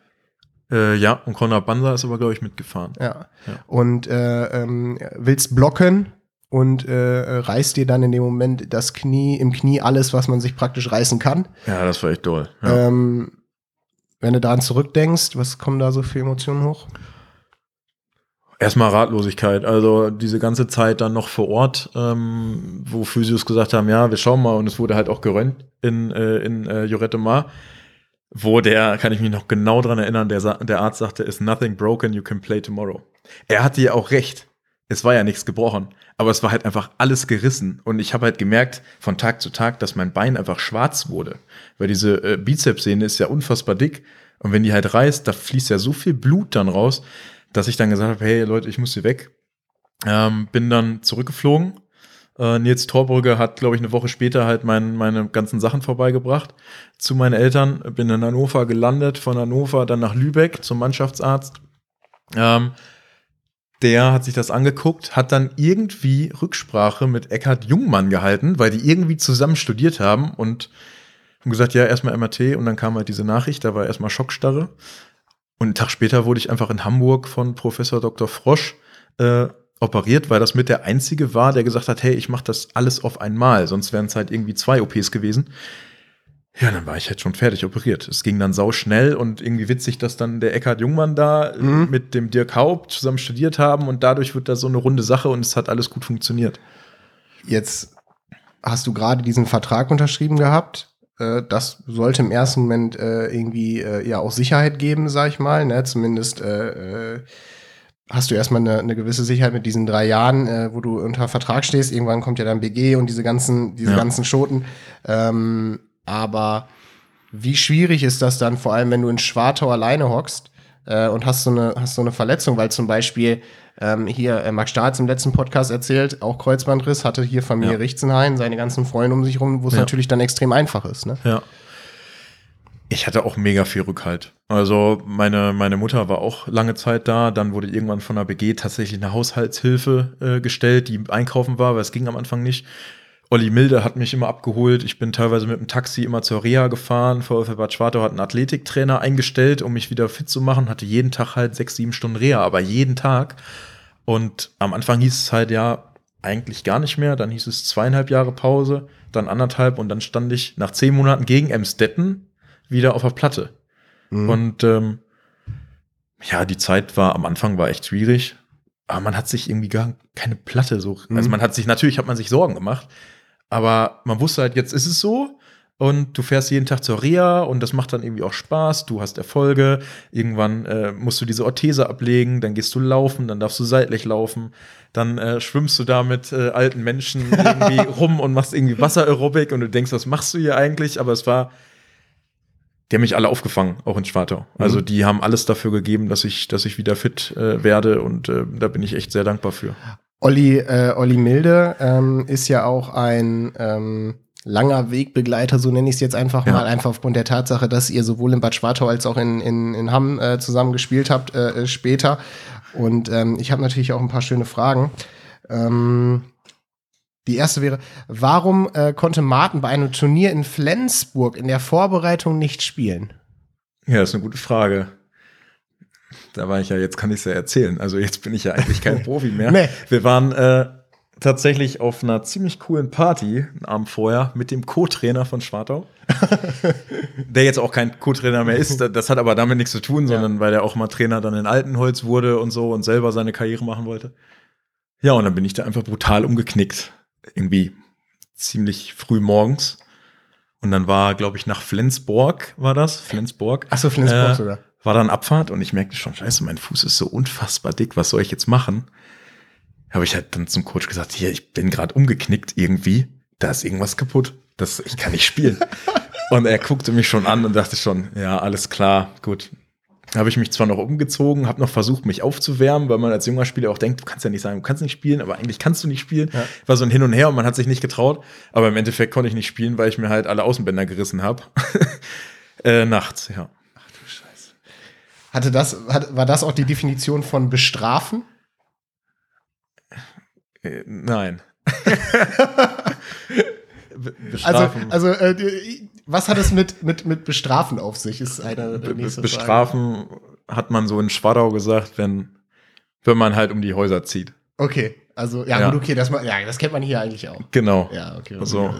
Äh, ja, und Konrad Banzer ist aber, glaube ich, mitgefahren. Ja. ja. Und äh, ähm, willst blocken und äh, reißt dir dann in dem Moment das Knie, im Knie alles, was man sich praktisch reißen kann. Ja, das war echt toll. Ja. Ähm, wenn du daran zurückdenkst, was kommen da so für Emotionen hoch? Erstmal Ratlosigkeit. Also diese ganze Zeit dann noch vor Ort, ähm, wo Physios gesagt haben, ja, wir schauen mal und es wurde halt auch gerönt in, äh, in äh, Jorette Mar, wo der, kann ich mich noch genau dran erinnern, der, der Arzt sagte, is nothing broken, you can play tomorrow. Er hatte ja auch recht es war ja nichts gebrochen, aber es war halt einfach alles gerissen. Und ich habe halt gemerkt von Tag zu Tag, dass mein Bein einfach schwarz wurde. Weil diese äh, Bizepssehne ist ja unfassbar dick. Und wenn die halt reißt, da fließt ja so viel Blut dann raus, dass ich dann gesagt habe, hey Leute, ich muss hier weg. Ähm, bin dann zurückgeflogen. Äh, Nils Torbrügge hat, glaube ich, eine Woche später halt mein, meine ganzen Sachen vorbeigebracht zu meinen Eltern. Bin in Hannover gelandet, von Hannover dann nach Lübeck zum Mannschaftsarzt. Ähm, der hat sich das angeguckt, hat dann irgendwie Rücksprache mit Eckhard Jungmann gehalten, weil die irgendwie zusammen studiert haben und haben gesagt, ja, erstmal MRT und dann kam halt diese Nachricht, da war erstmal Schockstarre. Und einen Tag später wurde ich einfach in Hamburg von Professor Dr. Frosch äh, operiert, weil das mit der einzige war, der gesagt hat, hey, ich mache das alles auf einmal, sonst wären es halt irgendwie zwei OPs gewesen. Ja, dann war ich halt schon fertig operiert. Es ging dann sau schnell und irgendwie witzig, dass dann der Eckhard Jungmann da mhm. mit dem Dirk Haupt zusammen studiert haben und dadurch wird da so eine runde Sache und es hat alles gut funktioniert. Jetzt hast du gerade diesen Vertrag unterschrieben gehabt. Äh, das sollte im ersten Moment äh, irgendwie äh, ja auch Sicherheit geben, sag ich mal. Ne? Zumindest äh, äh, hast du erstmal eine, eine gewisse Sicherheit mit diesen drei Jahren, wo du unter Vertrag stehst. Irgendwann kommt ja dann BG und diese ganzen, diese Ja. ganzen Schoten. Ähm, aber wie schwierig ist das dann, vor allem wenn du in Schwartau alleine hockst und hast so eine, hast so eine Verletzung, weil zum Beispiel ähm, hier äh, Max Staats im letzten Podcast erzählt, auch Kreuzbandriss, hatte hier Familie Ja. Richtenhain, seine ganzen Freunde um sich rum, wo es Ja. natürlich dann extrem einfach ist. Ne? Ja. Ich hatte auch mega viel Rückhalt. Also meine, meine Mutter war auch lange Zeit da. Dann wurde irgendwann von der BG tatsächlich eine Haushaltshilfe äh, gestellt, die einkaufen war, weil es ging am Anfang nicht. Olli Milde hat mich immer abgeholt. Ich bin teilweise mit dem Taxi immer zur Reha gefahren. VfL Bad Schwartau hat einen Athletiktrainer eingestellt, um mich wieder fit zu machen. Hatte jeden Tag halt sechs, sieben Stunden Reha, aber jeden Tag. Und am Anfang hieß es halt ja eigentlich gar nicht mehr. Dann hieß es zweieinhalb Jahre Pause, dann anderthalb und dann stand ich nach zehn Monaten gegen Emstetten wieder auf der Platte. Mhm. Und ähm, ja, die Zeit war am Anfang war echt schwierig, aber man hat sich irgendwie gar keine Platte so. Also Mhm. man hat sich natürlich hat man sich Sorgen gemacht, aber man wusste halt, jetzt ist es so. Und du fährst jeden Tag zur Reha und das macht dann irgendwie auch Spaß. Du hast Erfolge. Irgendwann äh, musst du diese Orthese ablegen, dann gehst du laufen, dann darfst du seitlich laufen, dann äh, schwimmst du da mit äh, alten Menschen irgendwie rum und machst irgendwie Wassererobik und du denkst, was machst du hier eigentlich? Aber es war, die haben mich alle aufgefangen, auch in Schwartau. Also die haben alles dafür gegeben, dass ich, dass ich wieder fit äh, werde und äh, da bin ich echt sehr dankbar für. Olli, äh, Olli Milde ähm, ist ja auch ein ähm, langer Wegbegleiter, so nenne ich es jetzt einfach Ja. mal, einfach aufgrund der Tatsache, dass ihr sowohl in Bad Schwartau als auch in, in, in Hamm äh, zusammen gespielt habt äh, äh, später. Und ähm, ich habe natürlich auch ein paar schöne Fragen. Ähm, die erste wäre, warum äh, konnte Martin bei einem Turnier in Flensburg in der Vorbereitung nicht spielen? Ja, das ist eine gute Frage. Da war ich ja, jetzt kann ich es ja erzählen. Also jetzt bin ich ja eigentlich kein Profi mehr. Nee. Wir waren äh, tatsächlich auf einer ziemlich coolen Party einen Abend vorher mit dem Co-Trainer von Schwartau. der jetzt auch kein Co-Trainer mehr ist. Das hat aber damit nichts zu tun, sondern weil er auch mal Trainer dann in Altenholz wurde und so und selber seine Karriere machen wollte. Ja, und dann bin ich da einfach brutal umgeknickt. Irgendwie ziemlich früh morgens. Und dann war, glaube ich, nach Flensburg war das. Flensburg. Achso, Flensburg Äh, sogar. War dann Abfahrt und ich merkte schon, scheiße, mein Fuß ist so unfassbar dick, was soll ich jetzt machen? Habe ich halt dann zum Coach gesagt, hier, ich bin gerade umgeknickt irgendwie, da ist irgendwas kaputt, das, ich kann nicht spielen. und er guckte mich schon an und dachte schon, ja, alles klar, gut. Habe ich mich zwar noch umgezogen, habe noch versucht, mich aufzuwärmen, weil man als junger Spieler auch denkt, du kannst ja nicht sagen, du kannst nicht spielen, aber eigentlich kannst du nicht spielen. Ja. War so ein Hin und Her und man hat sich nicht getraut. Aber im Endeffekt konnte ich nicht spielen, weil ich mir halt alle Außenbänder gerissen habe. äh, nachts, ja. Hatte das, hat, war das auch die Definition von bestrafen? Äh, nein. Also, also äh, was hat es mit, mit, mit Bestrafen auf sich? Ist eine Be- bestrafen hat man so in Schwadau gesagt, wenn, wenn man halt um die Häuser zieht. Okay, also ja, Ja. gut, okay, das, ja, das kennt man hier eigentlich auch. Genau. Ja, okay. So.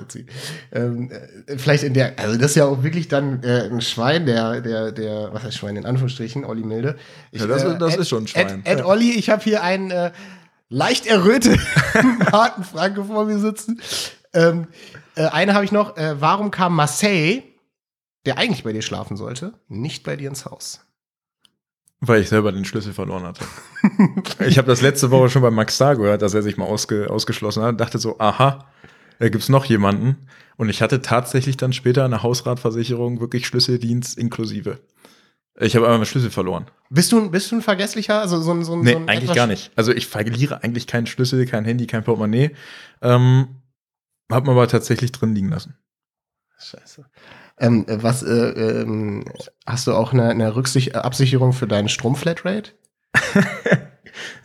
Ähm, äh, vielleicht in der, also das ist ja auch wirklich dann äh, ein Schwein, der, der, der, was heißt Schwein in Anführungsstrichen, Olli Milde. Ich, Ja, das ist- das Ed- ist schon ein Schwein. Ed, Ed. Olli, ich habe hier einen äh, leicht erröteten Martin Franke vor mir sitzen. Ähm, äh, eine habe ich noch. Äh, warum kam Marseille, der eigentlich bei dir schlafen sollte, nicht bei dir ins Haus? Weil ich selber den Schlüssel verloren hatte. ich habe das letzte Woche schon bei Max Star gehört, dass er sich mal ausge, ausgeschlossen hat. Dachte so, aha, da gibt's noch jemanden. Und ich hatte tatsächlich dann später eine Hausratversicherung wirklich Schlüsseldienst inklusive. Ich habe aber meinen Schlüssel verloren. Bist du, bist du ein Vergesslicher? Also so ein, so ein, Nee, so ein eigentlich gar nicht. Also ich verliere eigentlich keinen Schlüssel, kein Handy, kein Portemonnaie. Ähm, hab mir aber tatsächlich drin liegen lassen. Scheiße. Ähm, äh, was, äh, ähm, hast du auch eine, eine Rücksicht Absicherung für deinen Stromflatrate? Ja,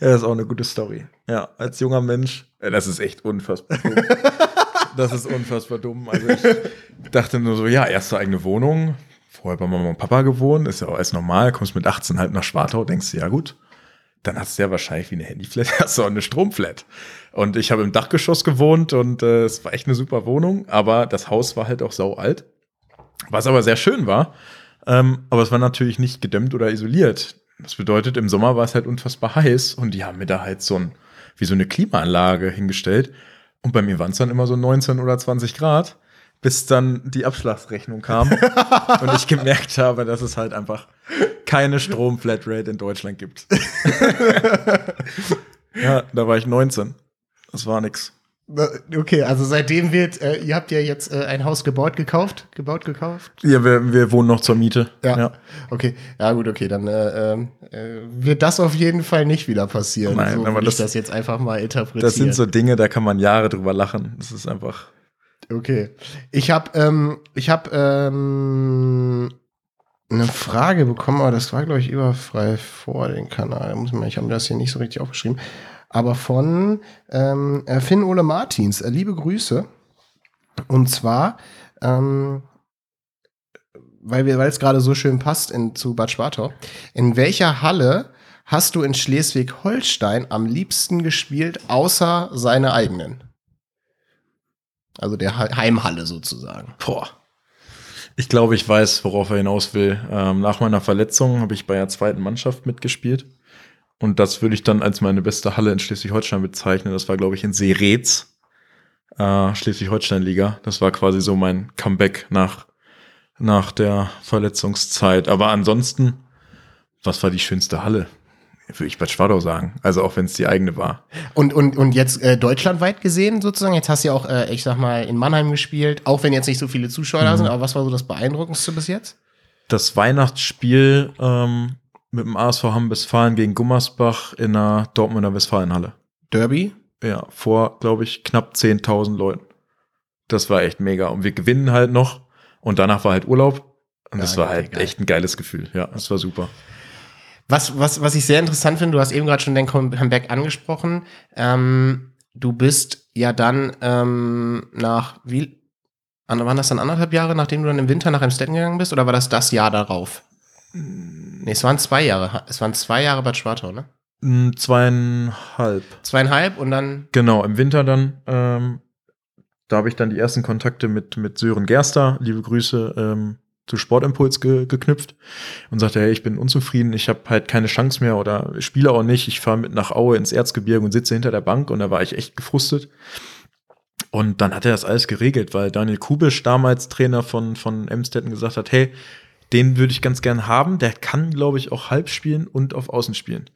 das ist auch eine gute Story. Ja, als junger Mensch, das ist echt unfassbar dumm. das ist unfassbar dumm. Also ich dachte nur so, ja, erste eigene Wohnung, vorher bei Mama und Papa gewohnt, ist ja auch alles normal, kommst mit 18 halt nach Schwartau, denkst du, ja gut, dann hast du ja wahrscheinlich wie eine Handyflat, hast du auch eine Stromflat. Und ich habe im Dachgeschoss gewohnt und äh, es war echt eine super Wohnung, aber das Haus war halt auch sau alt. Was aber sehr schön war, ähm, aber es war natürlich nicht gedämmt oder isoliert. Das bedeutet, im Sommer war es halt unfassbar heiß und die haben mir da halt so ein, wie so eine Klimaanlage hingestellt. Und bei mir waren es dann immer so 19 oder 20 Grad. bis dann die Abschlagsrechnung kam und ich gemerkt habe, dass es halt einfach keine Strom-Flatrate in Deutschland gibt. ja, da war ich 19. Das war nix. Okay, also seitdem wird, äh, ihr habt ja jetzt äh, ein Haus gebaut, gekauft, gebaut, gekauft? Ja, wir, wir wohnen noch zur Miete. Ja. ja. Okay, ja gut, okay, dann äh, äh, wird das auf jeden Fall nicht wieder passieren. Nein, so aber das, ich das jetzt einfach mal interpretieren. Das sind so Dinge, da kann man Jahre drüber lachen. Das ist einfach. Okay, ich habe, ähm, ich habe ähm, eine Frage bekommen, aber das war glaube ich überfrei vor den Kanal. Muss man, ich habe das hier nicht so richtig aufgeschrieben aber von ähm, äh, Finn Ole Martins. Äh, liebe Grüße. Und zwar, ähm, weil es gerade so schön passt in, zu Bad Schwartau. In welcher Halle hast du in Schleswig-Holstein am liebsten gespielt, außer seine eigenen? Also der Heimhalle sozusagen. Boah. Ich glaube, ich weiß, worauf er hinaus will. Ähm, nach meiner Verletzung habe ich bei der zweiten Mannschaft mitgespielt. Und das würde ich dann als meine beste Halle in Schleswig-Holstein bezeichnen. Das war, glaube ich, in Seretz, äh, Schleswig-Holstein-Liga. Das war quasi so mein Comeback nach, nach der Verletzungszeit. Aber ansonsten, was war die schönste Halle? Würde ich Bad Schwadau sagen. Also auch wenn es die eigene war. Und, und, und jetzt äh, deutschlandweit gesehen sozusagen, jetzt hast du ja auch, äh, ich sag mal, in Mannheim gespielt, auch wenn jetzt nicht so viele Zuschauer mhm. da sind, aber was war so das Beeindruckendste bis jetzt? Das Weihnachtsspiel ähm, mit dem ASV Hamm Westfalen gegen Gummersbach in einer Dortmunder Westfalenhalle. Derby? Ja, vor, glaube ich, knapp 10.000 Leuten. Das war echt mega. Und wir gewinnen halt noch. Und danach war halt Urlaub. Und ja, das war halt geil. echt ein geiles Gefühl. Ja, das war super. Was, was, was ich sehr interessant finde, du hast eben gerade schon dein Comeback angesprochen. Ähm, du bist ja dann ähm, nach, wie, waren das dann anderthalb Jahre, nachdem du dann im Winter nach Amstetten gegangen bist? Oder war das das Jahr darauf? Nee, es waren zwei Jahre. Es waren zwei Jahre Bad Schwartau, ne? Mm, zweieinhalb. Zweieinhalb und dann. Genau, im Winter dann. Ähm, da habe ich dann die ersten Kontakte mit, mit Sören Gerster, liebe Grüße, ähm, zu Sportimpuls ge geknüpft und sagte, hey, ich bin unzufrieden, ich habe halt keine Chance mehr oder spiele auch nicht, ich fahre mit nach Aue ins Erzgebirge und sitze hinter der Bank und da war ich echt gefrustet. Und dann hat er das alles geregelt, weil Daniel Kubisch, damals Trainer von, von Emstetten, gesagt hat, hey, den würde ich ganz gern haben. Der kann, glaube ich, auch halb spielen und auf Außen spielen.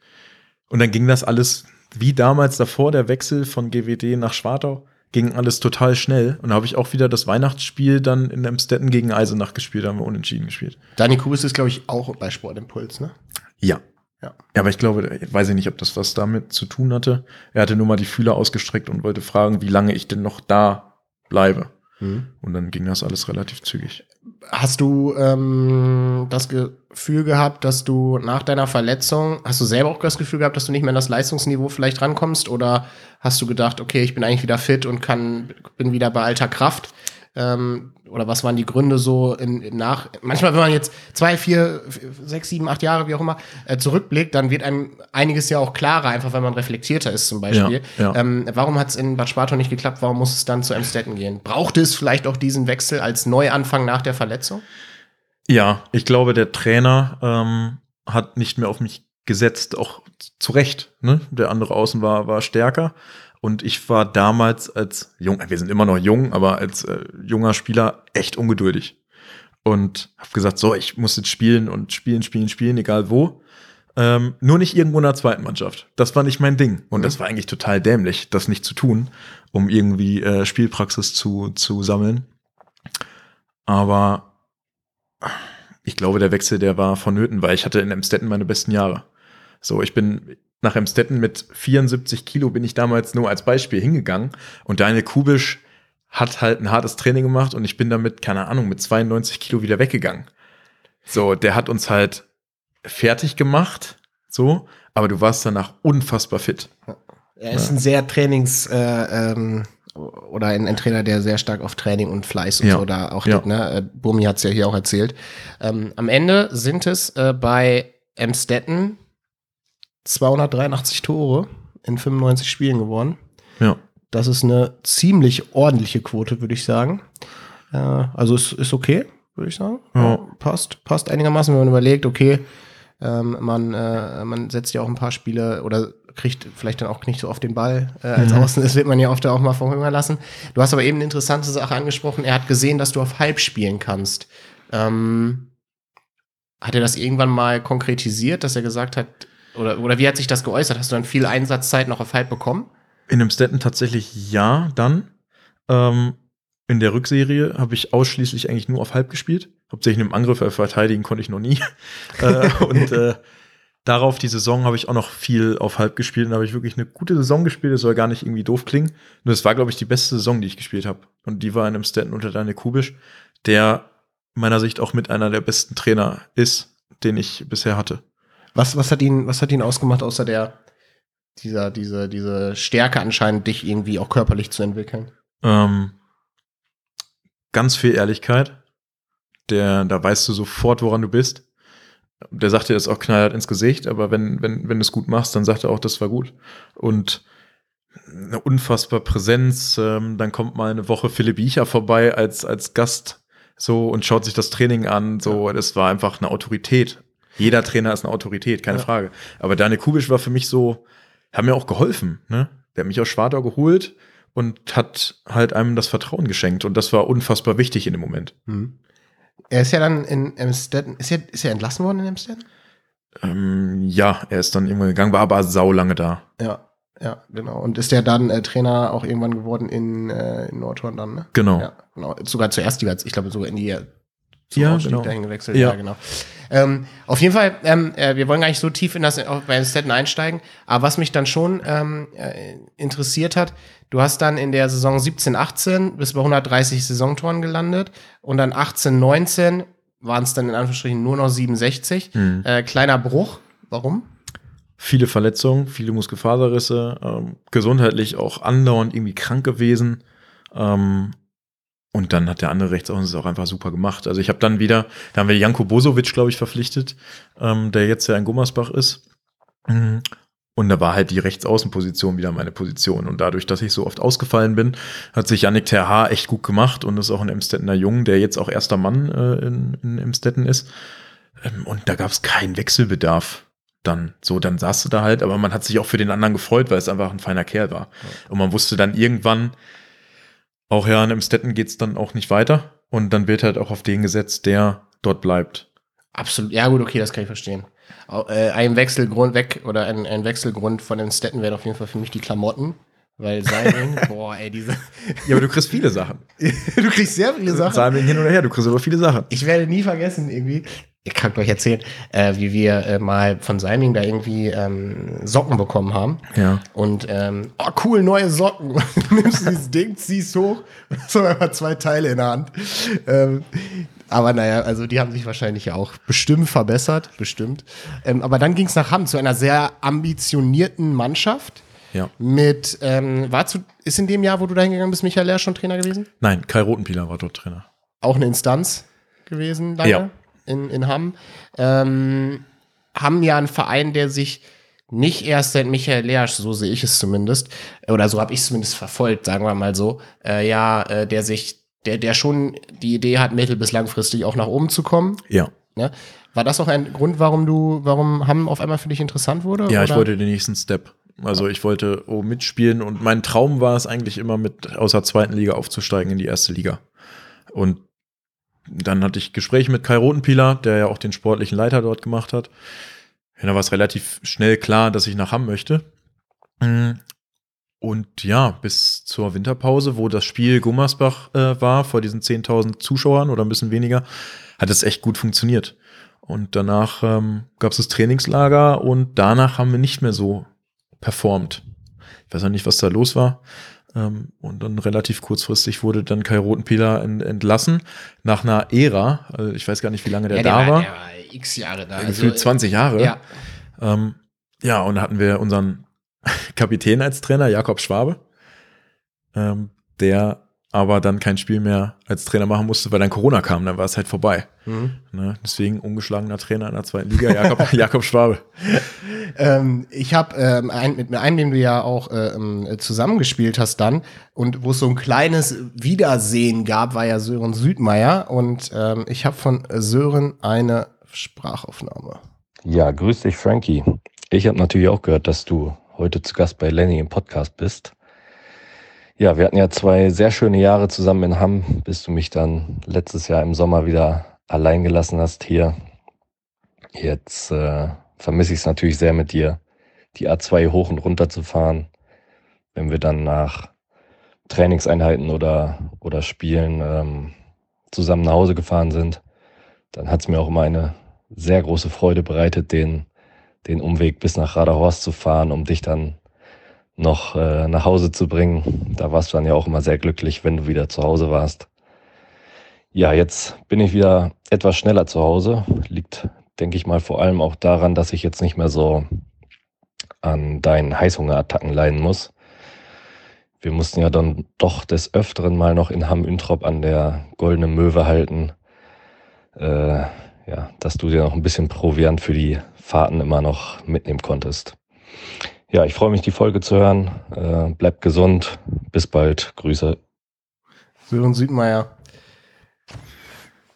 Und dann ging das alles wie damals davor, der Wechsel von GWD nach Schwartau, ging alles total schnell. Und da habe ich auch wieder das Weihnachtsspiel dann in Emstetten gegen Eisenach gespielt, da haben wir unentschieden gespielt. Dani Kubis ist, glaube ich, auch bei Sportimpuls, ne? Ja. Ja. ja, aber ich glaube, weiß ich nicht, ob das was damit zu tun hatte. Er hatte nur mal die Fühler ausgestreckt und wollte fragen, wie lange ich denn noch da bleibe. Mhm. Und dann ging das alles relativ zügig. Hast du ähm, das Gefühl gehabt, dass du nach deiner Verletzung, hast du selber auch das Gefühl gehabt, dass du nicht mehr an das Leistungsniveau vielleicht rankommst? Oder hast du gedacht, okay, ich bin eigentlich wieder fit und kann, bin wieder bei alter Kraft? Ähm, oder was waren die Gründe so in, in, nach? Manchmal, wenn man jetzt zwei, vier, sechs, sieben, acht Jahre, wie auch immer, äh, zurückblickt, dann wird einem einiges ja auch klarer, einfach weil man reflektierter ist zum Beispiel. Ja, ja. Ähm, warum hat es in Bad Spartow nicht geklappt? Warum muss es dann zu Emstetten gehen? Brauchte es vielleicht auch diesen Wechsel als Neuanfang nach der Verletzung? Ja, ich glaube, der Trainer ähm, hat nicht mehr auf mich gesetzt, auch zu Recht. Ne? Der andere Außen war, war stärker. Und ich war damals als jung, wir sind immer noch jung, aber als äh, junger Spieler echt ungeduldig. Und habe gesagt, so, ich muss jetzt spielen und spielen, spielen, spielen, egal wo. Ähm, nur nicht irgendwo in der zweiten Mannschaft. Das war nicht mein Ding. Und mhm. das war eigentlich total dämlich, das nicht zu tun, um irgendwie äh, Spielpraxis zu, zu sammeln. Aber ich glaube, der Wechsel, der war vonnöten, weil ich hatte in Emstetten meine besten Jahre. So, ich bin nach Emstetten mit 74 Kilo bin ich damals nur als Beispiel hingegangen und Daniel Kubisch hat halt ein hartes Training gemacht und ich bin damit, keine Ahnung, mit 92 Kilo wieder weggegangen. So, der hat uns halt fertig gemacht, so, aber du warst danach unfassbar fit. Er ist ja. ein sehr Trainings- äh, ähm, oder ein, ein, Trainer, der sehr stark auf Training und Fleiß und ja. so da auch ja. liegt. Ne? Äh, Bumi hat es ja hier auch erzählt. Ähm, am Ende sind es äh, bei Emstetten 283 Tore in 95 Spielen geworden. Ja. Das ist eine ziemlich ordentliche Quote, würde ich sagen. Äh, also es ist okay, würde ich sagen. Ja. Passt, passt einigermaßen, wenn man überlegt, okay, Ähm, man, äh, man setzt ja auch ein paar Spiele oder kriegt vielleicht dann auch nicht so oft den Ball äh, als mhm. Außen. Das wird man ja oft auch mal verhungern lassen. Du hast aber eben eine interessante Sache angesprochen. Er hat gesehen, dass du auf Halb spielen kannst. Ähm, hat er das irgendwann mal konkretisiert, dass er gesagt hat, oder, oder wie hat sich das geäußert? Hast du dann viel Einsatzzeit noch auf Halb bekommen? In dem Staten tatsächlich ja, dann. Ähm, in der Rückserie habe ich ausschließlich eigentlich nur auf Halb gespielt. Hauptsächlich im Angriff, weil verteidigen konnte ich noch nie. äh, und äh, darauf die Saison habe ich auch noch viel auf Halb gespielt und habe ich wirklich eine gute Saison gespielt. Das soll gar nicht irgendwie doof klingen. Nur es war, glaube ich, die beste Saison, die ich gespielt habe. Und die war in einem Staten unter Daniel Kubisch, der meiner Sicht auch mit einer der besten Trainer ist, den ich bisher hatte. Was, was hat ihn, was hat ihn ausgemacht, außer der, dieser, diese, diese Stärke anscheinend, dich irgendwie auch körperlich zu entwickeln? Ähm, ganz viel Ehrlichkeit. Der, da weißt du sofort, woran du bist. Der sagt dir das auch knallhart ins Gesicht, aber wenn, wenn, wenn du es gut machst, dann sagt er auch, das war gut. Und eine unfassbare Präsenz. Ähm, dann kommt mal eine Woche Philipp Icher vorbei als, als Gast so und schaut sich das Training an. So, das war einfach eine Autorität. Jeder Trainer ist eine Autorität, keine ja. Frage. Aber Daniel Kubisch war für mich so, hat mir auch geholfen. Ne? Der hat mich aus Schwartau geholt und hat halt einem das Vertrauen geschenkt. Und das war unfassbar wichtig in dem Moment. Mhm. Er ist ja dann in Amstetten, ist er, ist er entlassen worden in Amstetten? Ähm, ja, er ist dann irgendwann gegangen, war aber sau lange da. Ja, ja, genau. Und ist der dann äh, Trainer auch irgendwann geworden in, äh, in Nordhorn dann, ne? Genau. Ja, genau. Sogar zuerst, ich glaube sogar in die zum ja, Aufstieg genau. dahin gewechselt. Ja, ja genau. Ähm, auf jeden Fall, ähm, äh, wir wollen gar nicht so tief in das auch bei Stetten einsteigen, aber was mich dann schon ähm, äh, interessiert hat, du hast dann in der Saison 17, 18 bis bei 130 Saisontoren gelandet und dann 18, 19 waren es dann in Anführungsstrichen nur noch 67. Mhm. Äh, kleiner Bruch. Warum? Viele Verletzungen, viele Muskelfaserrisse, ähm, gesundheitlich auch andauernd irgendwie krank gewesen. Ähm, und dann hat der andere Rechtsaußen es auch einfach super gemacht. Also ich habe dann wieder, da haben wir Janko Bosovic, glaube ich, verpflichtet, ähm, der jetzt ja in Gummersbach ist. Mhm. Und da war halt die Rechtsaußenposition wieder meine Position. Und dadurch, dass ich so oft ausgefallen bin, hat sich Yannick Terhaar echt gut gemacht und ist auch ein Emstettener Jung, der jetzt auch erster Mann äh, in, in Emstetten ist. Ähm, und da gab es keinen Wechselbedarf. Dann so, dann saß du da halt, aber man hat sich auch für den anderen gefreut, weil es einfach ein feiner Kerl war. Ja. Und man wusste dann irgendwann, auch ja, in Emstetten geht es dann auch nicht weiter. Und dann wird halt auch auf den gesetzt, der dort bleibt. Absolut. Ja, gut, okay, das kann ich verstehen. Äh, ein Wechselgrund weg oder ein, ein Wechselgrund von den Städten wäre auf jeden Fall für mich die Klamotten. Weil Salming, boah, ey, diese. Ja, aber du kriegst viele Sachen. du kriegst sehr viele Sachen. Salming hin oder her, du kriegst aber viele Sachen. Ich werde nie vergessen, irgendwie ich kann euch erzählen, äh, wie wir äh, mal von Siming da irgendwie ähm, Socken bekommen haben. Ja. Und ähm, oh cool, neue Socken. du nimmst dieses Ding, ziehst hoch, so einfach zwei Teile in der Hand. Ähm, aber naja, also die haben sich wahrscheinlich ja auch bestimmt verbessert, bestimmt. Ähm, aber dann ging es nach Hamm zu einer sehr ambitionierten Mannschaft. Ja. Mit, ähm, war zu, ist in dem Jahr, wo du da hingegangen bist, Michael Lehr schon Trainer gewesen? Nein, Kai Rotenpieler war dort Trainer. Auch eine Instanz gewesen, lange? Ja in, in Hamm, ähm, haben ja einen Verein, der sich nicht erst seit Michael Leasch, so sehe ich es zumindest, oder so habe ich es zumindest verfolgt, sagen wir mal so, äh, ja, äh, der sich, der, der schon die Idee hat, mittel- bis langfristig auch nach oben zu kommen. Ja. Ne? War das auch ein Grund, warum du, warum Hamm auf einmal für dich interessant wurde? Ja, oder? ich wollte den nächsten Step. Also ich wollte oben mitspielen und mein Traum war es eigentlich immer mit aus der zweiten Liga aufzusteigen in die erste Liga. Und dann hatte ich Gespräche mit Kai Rotenpieler, der ja auch den sportlichen Leiter dort gemacht hat. Ja, da war es relativ schnell klar, dass ich nach Hamm möchte. Mm. Und ja, bis zur Winterpause, wo das Spiel Gummersbach äh, war, vor diesen 10.000 Zuschauern oder ein bisschen weniger, hat es echt gut funktioniert. Und danach ähm, gab es das Trainingslager und danach haben wir nicht mehr so performt. Ich weiß auch nicht, was da los war. Ähm, und dann relativ kurzfristig wurde dann Kai Rotenpieler entlassen nach einer Ära. Also ich weiß gar nicht, wie lange der, ja, der da war. war. Der war x Jahre da. Also, 20 Jahre. Ja. Ähm, ja, und da hatten wir unseren Kapitän als Trainer, Jakob Schwabe, ähm, der aber dann kein Spiel mehr als Trainer machen musste, weil dann Corona kam, dann war es halt vorbei. Mhm. Ne? Deswegen ungeschlagener Trainer in der zweiten Liga, Jakob, Jakob Schwabe. Ähm, ich habe ähm, ein, mit einem, dem du ja auch äh, ähm, zusammengespielt hast dann und wo es so ein kleines Wiedersehen gab, war ja Sören Südmeier und ähm, ich habe von Sören eine Sprachaufnahme. Ja, grüß dich, Frankie. Ich habe natürlich auch gehört, dass du heute zu Gast bei Lenny im Podcast bist. Ja, wir hatten ja zwei sehr schöne Jahre zusammen in Hamm, bis du mich dann letztes Jahr im Sommer wieder allein gelassen hast hier. Jetzt äh, vermisse ich es natürlich sehr mit dir, die A2 hoch und runter zu fahren, wenn wir dann nach Trainingseinheiten oder, oder Spielen ähm, zusammen nach Hause gefahren sind. Dann hat es mir auch immer eine sehr große Freude bereitet, den, den Umweg bis nach Raderhorst zu fahren, um dich dann noch äh, nach Hause zu bringen. Da warst du dann ja auch immer sehr glücklich, wenn du wieder zu Hause warst. Ja, jetzt bin ich wieder etwas schneller zu Hause. Liegt, denke ich mal, vor allem auch daran, dass ich jetzt nicht mehr so an deinen Heißhungerattacken leiden muss. Wir mussten ja dann doch des Öfteren mal noch in Hamm-Üntrop an der Goldenen Möwe halten. Äh, ja, dass du dir noch ein bisschen Proviant für die Fahrten immer noch mitnehmen konntest. Ja, ich freue mich, die Folge zu hören. Äh, bleibt gesund. Bis bald. Grüße. Sören Südmeier.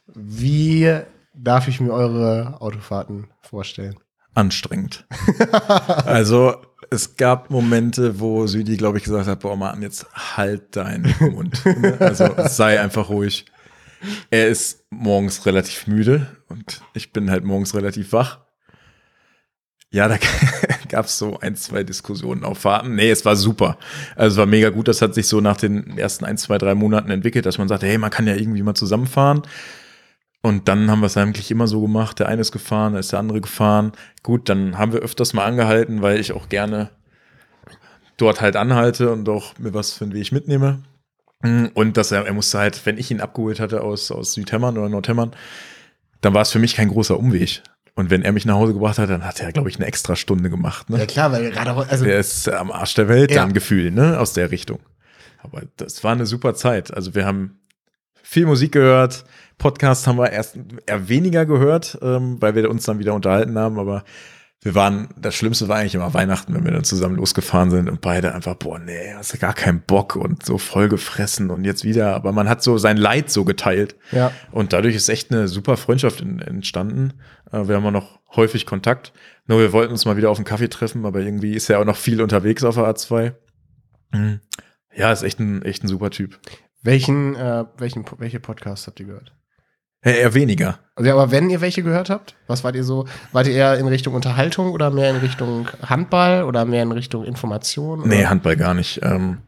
Wie darf ich mir eure Autofahrten vorstellen? Anstrengend. also, es gab Momente, wo Südi, glaube ich, gesagt hat, boah, Mann, jetzt halt deinen Mund. also, sei einfach ruhig. Er ist morgens relativ müde und ich bin halt morgens relativ wach. Ja, da gab es so ein, zwei Diskussionen auf Fahrten. Nee, es war super. Also es war mega gut. Das hat sich so nach den ersten ein, zwei, drei Monaten entwickelt, dass man sagte, hey, man kann ja irgendwie mal zusammenfahren. Und dann haben wir es eigentlich immer so gemacht. Der eine ist gefahren, da ist der andere gefahren. Gut, dann haben wir öfters mal angehalten, weil ich auch gerne dort halt anhalte und auch mir was für den Weg mitnehme. Und dass er, er musste halt, wenn ich ihn abgeholt hatte aus, aus Südhemmern oder Nordhemmern, dann war es für mich kein großer Umweg. Und wenn er mich nach Hause gebracht hat, dann hat er, glaube ich, eine extra Stunde gemacht. Ne? Ja klar, weil gerade also der ist am Arsch der Welt, ja. dann Gefühl, ne, aus der Richtung. Aber das war eine super Zeit. Also wir haben viel Musik gehört. Podcast haben wir erst eher weniger gehört, ähm, weil wir uns dann wieder unterhalten haben. Aber wir waren, das Schlimmste war eigentlich immer Weihnachten, wenn wir dann zusammen losgefahren sind und beide einfach, boah, nee, hast du gar keinen Bock und so voll gefressen und jetzt wieder. Aber man hat so sein Leid so geteilt. Ja. Und dadurch ist echt eine super Freundschaft in, entstanden. Äh, wir haben auch noch häufig Kontakt. Nur wir wollten uns mal wieder auf einen Kaffee treffen, aber irgendwie ist er auch noch viel unterwegs auf der A2. Mhm. Ja, ist echt ein, echt ein super Typ. Welchen, äh, welchen, welche Podcasts habt ihr gehört? Ja, eher weniger. Also, aber wenn ihr welche gehört habt, was wart ihr so? Wart ihr eher in Richtung Unterhaltung oder mehr in Richtung Handball oder mehr in Richtung Information? Oder? Nee, Handball gar nicht. Ähm,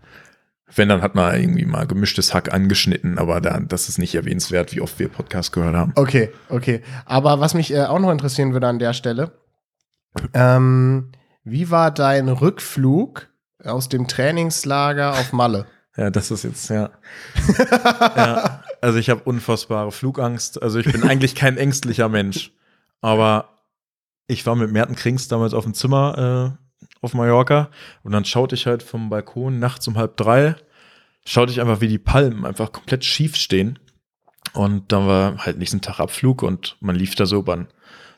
wenn, dann hat man irgendwie mal gemischtes Hack angeschnitten, aber dann, das ist nicht erwähnenswert, wie oft wir Podcast gehört haben. Okay, okay. Aber was mich äh, auch noch interessieren würde an der Stelle, ähm, wie war dein Rückflug aus dem Trainingslager auf Malle? Ja, das ist jetzt, ja. ja. Also ich habe unfassbare Flugangst. Also ich bin eigentlich kein ängstlicher Mensch. Aber ich war mit Merten Krings damals auf dem Zimmer äh, auf Mallorca und dann schaute ich halt vom Balkon nachts um halb drei, schaute ich einfach, wie die Palmen einfach komplett schief stehen. Und dann war halt nächsten Tag Abflug und man lief da so über den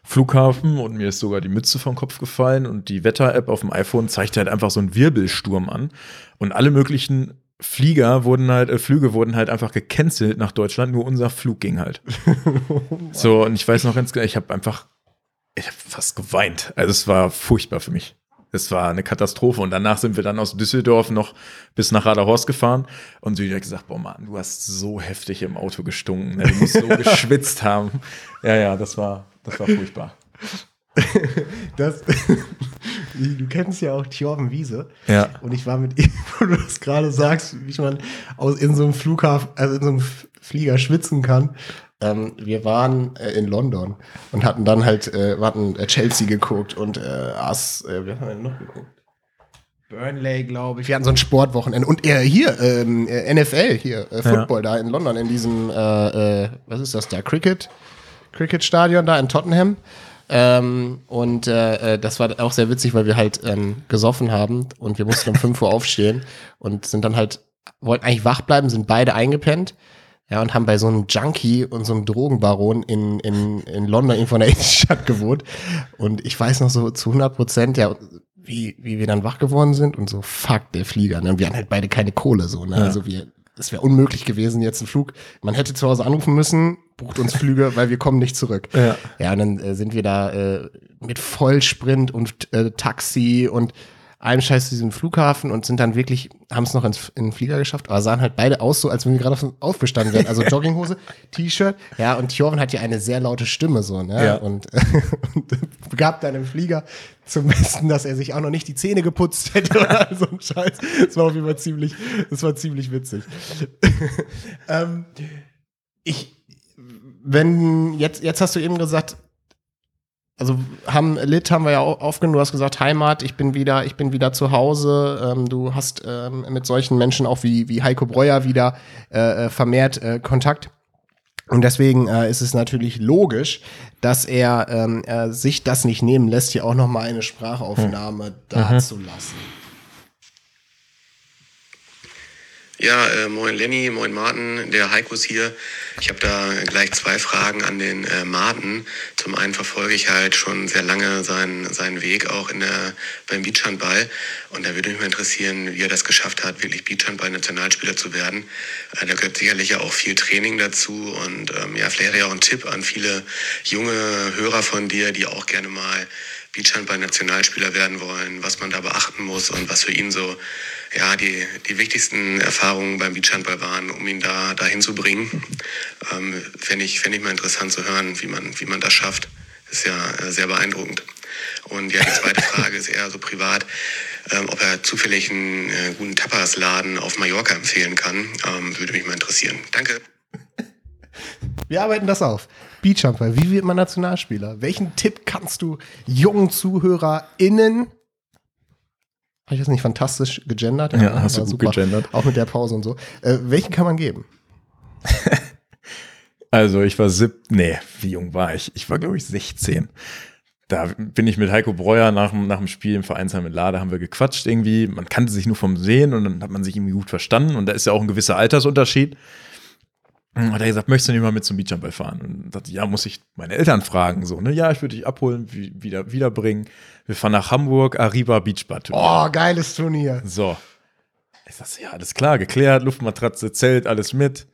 Flughafen und mir ist sogar die Mütze vom Kopf gefallen und die Wetter-App auf dem iPhone zeigte halt einfach so einen Wirbelsturm an und alle möglichen Flieger wurden halt, äh, Flüge wurden halt einfach gecancelt nach Deutschland, nur unser Flug ging halt. so, und ich weiß noch ganz genau, ich habe einfach, ich habe fast geweint. Also es war furchtbar für mich. Es war eine Katastrophe. Und danach sind wir dann aus Düsseldorf noch bis nach Raderhorst gefahren. Und sie hat gesagt, boah Mann, du hast so heftig im Auto gestunken. Ne? Du musst so geschwitzt haben. Ja, ja, das war, das war furchtbar. das, du kennst ja auch Thjorven Wiese. Ja. Und ich war mit ihm, wo du das gerade sagst, wie man aus, in so einem Flughafen, also in so einem Flieger schwitzen kann. Ähm, wir waren äh, in London und hatten dann halt, äh, hatten äh, Chelsea geguckt und äh, Ass, äh, wir haben denn noch geguckt? Burnley, glaube ich. Wir hatten so ein Sportwochenende. Und er hier, ähm, äh, NFL hier, äh, Football ja. da in London, in diesem, äh, äh, was ist das da, Cricket? Cricket-Stadion da in Tottenham. Ähm, und äh, äh, das war auch sehr witzig, weil wir halt ähm, gesoffen haben und wir mussten um 5 Uhr aufstehen und sind dann halt, wollten eigentlich wach bleiben, sind beide eingepennt. Ja, und haben bei so einem Junkie und so einem Drogenbaron in, in, in London irgendwo in der Innenstadt gewohnt. Und ich weiß noch so zu 100 Prozent, ja, wie, wie wir dann wach geworden sind und so, fuck, der Flieger. Ne? Wir hatten halt beide keine Kohle, so, ne? Ja. Also wir es wäre unmöglich gewesen, jetzt einen Flug. Man hätte zu Hause anrufen müssen, bucht uns Flüge, weil wir kommen nicht zurück. Ja. Ja, und dann äh, sind wir da äh, mit Vollsprint und äh, Taxi und einem Scheiß zu diesem Flughafen und sind dann wirklich, haben es noch ins, in den Flieger geschafft, aber sahen halt beide aus so, als wenn wir gerade auf, aufgestanden wären. Also Jogginghose, T-Shirt, ja, und Thorven hat ja eine sehr laute Stimme so, ne? Ja. Und, und gab dann im Flieger zum Besten, dass er sich auch noch nicht die Zähne geputzt hätte oder so ein Scheiß. Das war auf jeden Fall ziemlich, das war ziemlich witzig. ähm, ich, wenn, jetzt, jetzt hast du eben gesagt, also haben Lit haben wir ja au- aufgenommen, du hast gesagt, Heimat, ich bin wieder, ich bin wieder zu Hause. Ähm, du hast ähm, mit solchen Menschen auch wie, wie Heiko Breuer wieder äh, äh, vermehrt äh, Kontakt. Und deswegen äh, ist es natürlich logisch, dass er ähm, äh, sich das nicht nehmen lässt, hier auch noch mal eine Sprachaufnahme dazulassen. Ja, äh, moin Lenny, moin Martin, der Heiko ist hier. Ich habe da gleich zwei Fragen an den äh, Martin. Zum einen verfolge ich halt schon sehr lange seinen, seinen Weg auch in der, beim Beachhandball. Und da würde mich mal interessieren, wie er das geschafft hat, wirklich Beachhandball-Nationalspieler zu werden. Äh, da gehört sicherlich ja auch viel Training dazu. Und ähm, ja, vielleicht ja auch einen Tipp an viele junge Hörer von dir, die auch gerne mal Beachhandball-Nationalspieler werden wollen, was man da beachten muss und was für ihn so ja, die, die wichtigsten Erfahrungen beim Beachhandball waren, um ihn da dahin zu bringen. Ähm, Fände ich, fänd ich mal interessant zu hören, wie man, wie man das schafft. Ist ja äh, sehr beeindruckend. Und ja, die zweite Frage ist eher so privat, ähm, ob er zufällig einen äh, guten Tapas-Laden auf Mallorca empfehlen kann. Ähm, würde mich mal interessieren. Danke. Wir arbeiten das auf. Beachhandball, wie wird man Nationalspieler? Welchen Tipp kannst du jungen ZuhörerInnen habe ich das nicht fantastisch gegendert? Ja, hast du gut gegendert. Auch mit der Pause und so. Äh, welchen kann man geben? Also ich war sieb, nee, wie jung war ich? Ich war, glaube ich, 16. Da bin ich mit Heiko Breuer nach, dem- nach dem Spiel im Vereinsheim in Lade, haben wir gequatscht irgendwie. Man kannte sich nur vom Sehen und dann hat man sich irgendwie gut verstanden. Und da ist ja auch ein gewisser Altersunterschied. Und hat er gesagt, möchtest du nicht mal mit zum Beachhandball fahren? Und dachte, ja, muss ich meine Eltern fragen. So, ne? Ja, ich würde dich abholen, wie- wieder, wiederbringen. Wir fahren nach Hamburg, Arriba Beachbad. Oh, geiles Turnier. So. Ich sag, so, ja, alles klar, geklärt, Luftmatratze, Zelt, alles mit.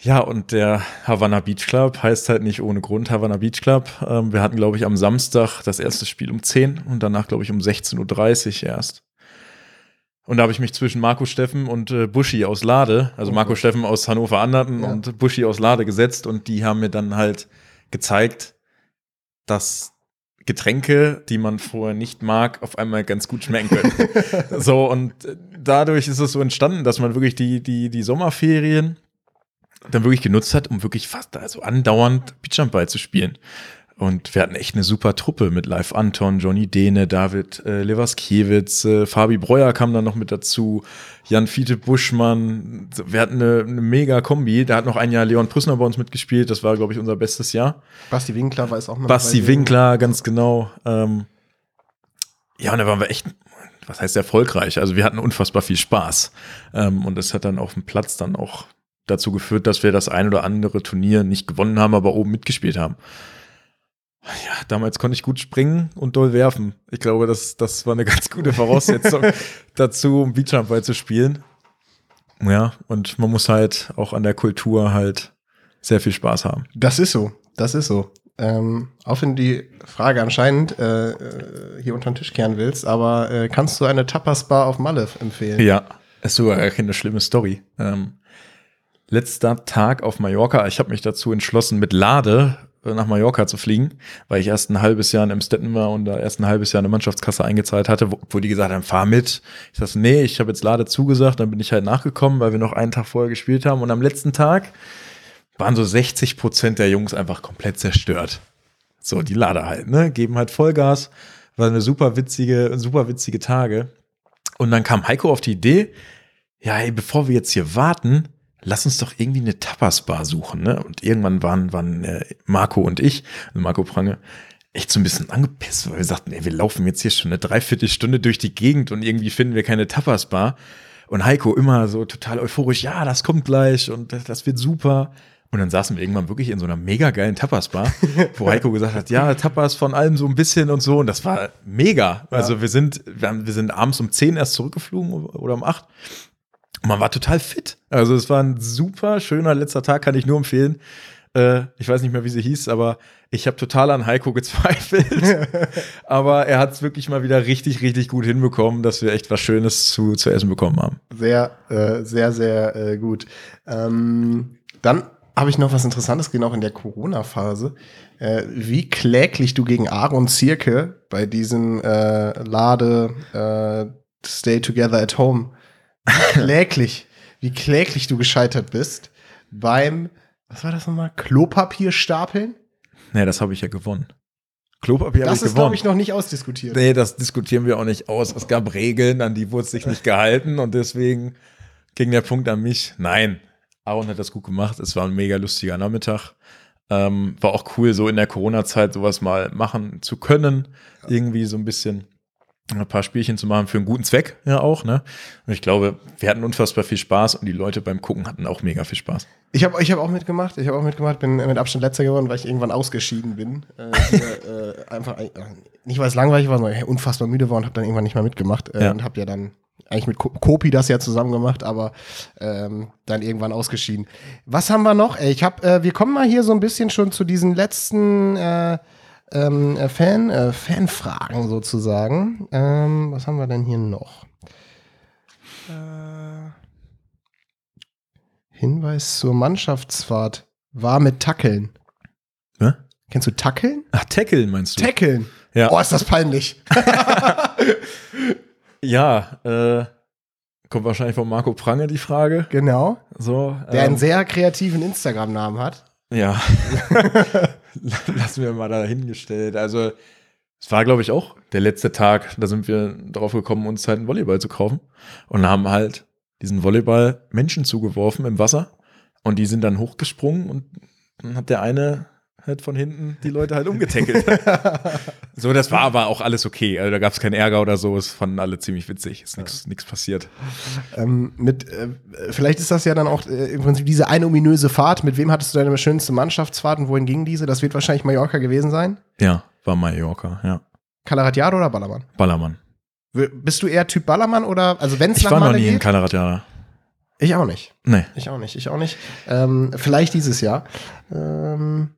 Ja, und der Havana Beach Club heißt halt nicht ohne Grund Havana Beach Club. Ähm, wir hatten, glaube ich, am Samstag das erste Spiel um 10 und danach, glaube ich, um 16.30 Uhr erst. Und da habe ich mich zwischen Marco Steffen und äh, Buschi aus Lade, also Marco Steffen aus Hannover Anderten Ja. und Buschi aus Lade gesetzt und die haben mir dann halt gezeigt, dass Getränke, die man vorher nicht mag, auf einmal ganz gut schmecken können. so, und äh, dadurch ist es so entstanden, dass man wirklich die, die, die Sommerferien dann wirklich genutzt hat, um wirklich fast also andauernd Beachhandball zu spielen. Und wir hatten echt eine super Truppe mit Live Anton, Johnny Dehne, David äh, Lewaskiewicz, äh, Fabi Breuer kam dann noch mit dazu, Jan Fiete Buschmann. Wir hatten eine, eine mega Kombi. Da hat noch ein Jahr Leon Prüssner bei uns mitgespielt. Das war, glaube ich, unser bestes Jahr. Basti Winkler war es auch mal Basti. Winkler, ganz genau. Ähm, ja, und da waren wir echt, was heißt erfolgreich? Also wir hatten unfassbar viel Spaß. Ähm, und das hat dann auf dem Platz dann auch dazu geführt, dass wir das ein oder andere Turnier nicht gewonnen haben, aber oben mitgespielt haben. Ja, damals konnte ich gut springen und doll werfen. Ich glaube, das, das war eine ganz gute Voraussetzung dazu, um Beachhandball zu spielen. Ja, und man muss halt auch an der Kultur halt sehr viel Spaß haben. Das ist so. Das ist so. Ähm, auch wenn du die Frage anscheinend äh, äh, hier unter den Tisch kehren willst, aber äh, kannst du eine Tapas-Bar auf Malle empfehlen? Ja, ist sogar gar keine schlimme Story. Ähm, letzter Tag auf Mallorca. Ich habe mich dazu entschlossen, mit Lade nach Mallorca zu fliegen, weil ich erst ein halbes Jahr in Emstetten war und da erst ein halbes Jahr eine Mannschaftskasse eingezahlt hatte, wo, wo die gesagt haben, fahr mit. Ich sag, so, nee, ich habe jetzt Lade zugesagt, dann bin ich halt nachgekommen, weil wir noch einen Tag vorher gespielt haben und am letzten Tag waren so 60 Prozent der Jungs einfach komplett zerstört. So, die Lade halt, ne, geben halt Vollgas, war eine super witzige, super witzige Tage. Und dann kam Heiko auf die Idee, ja, ey, bevor wir jetzt hier warten, lass uns doch irgendwie eine Tapas-Bar suchen, ne? Und irgendwann waren, waren äh, Marco und ich, also Marco Prange, echt so ein bisschen angepisst, weil wir sagten, ey, wir laufen jetzt hier schon eine Dreiviertelstunde durch die Gegend und irgendwie finden wir keine Tapas-Bar. Und Heiko immer so total euphorisch, ja, das kommt gleich und das, das wird super. Und dann saßen wir irgendwann wirklich in so einer mega geilen Tapas-Bar, wo Heiko gesagt hat, ja, Tapas von allem so ein bisschen und so. Und das war mega. Also wir sind, wir, haben, wir sind abends um 10 erst zurückgeflogen oder um 8 man war total fit. Also es war ein super schöner letzter Tag, kann ich nur empfehlen. Äh, ich weiß nicht mehr, wie sie hieß, aber ich habe total an Heiko gezweifelt. aber er hat es wirklich mal wieder richtig, richtig gut hinbekommen, dass wir echt was Schönes zu, zu essen bekommen haben. Sehr, äh, sehr, sehr äh, gut. Ähm, dann habe ich noch was Interessantes gesehen, auch in der Corona-Phase. Äh, wie kläglich du gegen Aaron Zierke bei diesem äh, Lade äh, Stay Together at Home, kläglich, wie kläglich du gescheitert bist beim, was war das nochmal, Klopapier stapeln? Nee, das habe ich ja gewonnen. Klopapier habe ich Das ist, glaube ich, noch nicht ausdiskutiert. Nee, das diskutieren wir auch nicht aus. Es gab Regeln, an die wurde sich nicht gehalten und deswegen ging der Punkt an mich. Nein, Aaron hat das gut gemacht. Es war ein mega lustiger Nachmittag. Ähm, war auch cool, so in der Corona-Zeit sowas mal machen zu können. Irgendwie so ein bisschen ein paar Spielchen zu machen für einen guten Zweck, ja auch, ne? Und ich glaube, wir hatten unfassbar viel Spaß und die Leute beim Gucken hatten auch mega viel Spaß. Ich habe ich hab auch mitgemacht. Ich habe auch mitgemacht. Bin mit Abstand letzter geworden, weil ich irgendwann ausgeschieden bin. Äh, hier, äh, einfach äh, nicht weil es langweilig war, sondern ich unfassbar müde war und habe dann irgendwann nicht mehr mitgemacht äh, Ja. und habe ja dann eigentlich mit Ko- Kopi das ja zusammen gemacht, aber ähm, dann irgendwann ausgeschieden. Was haben wir noch? Ich habe, äh, wir kommen mal hier so ein bisschen schon zu diesen letzten äh, ähm, äh, Fan, äh, Fanfragen sozusagen. Ähm, was haben wir denn hier noch? Äh, Hinweis zur Mannschaftsfahrt war mit Tackeln. Hä? Kennst du Tackeln? Ach, Tackle meinst du? Tackeln. Ja. Oh, ist das peinlich. Ja, äh, kommt wahrscheinlich von Marco Prange die Frage. genau. So, Der ähm, einen sehr kreativen Instagram-Namen hat. Ja. Lassen wir mal dahingestellt. Also, es war, glaube ich, auch der letzte Tag. Da sind wir drauf gekommen, uns halt einen Volleyball zu kaufen. Und haben halt diesen Volleyball Menschen zugeworfen im Wasser. Und die sind dann hochgesprungen und dann hat der eine halt von hinten die Leute halt umgetackelt. so, das war aber auch alles okay. Also, da gab es keinen Ärger oder so. Es fanden alle ziemlich witzig. Ist nichts passiert. Ähm, mit, äh, vielleicht ist das ja dann auch äh, im Prinzip diese eine ominöse Fahrt. Mit wem hattest du deine schönste Mannschaftsfahrt und wohin ging diese? Das wird wahrscheinlich Mallorca gewesen sein. Ja, war Mallorca, ja. Calaratiado oder Ballermann? Ballermann. W- Bist du eher Typ Ballermann oder, also wenn es Ich nach war noch nie in geht? Kalaratjana. Ich auch nicht. Nee. Ich auch nicht. Ich auch nicht. Ähm, vielleicht dieses Jahr. Ähm,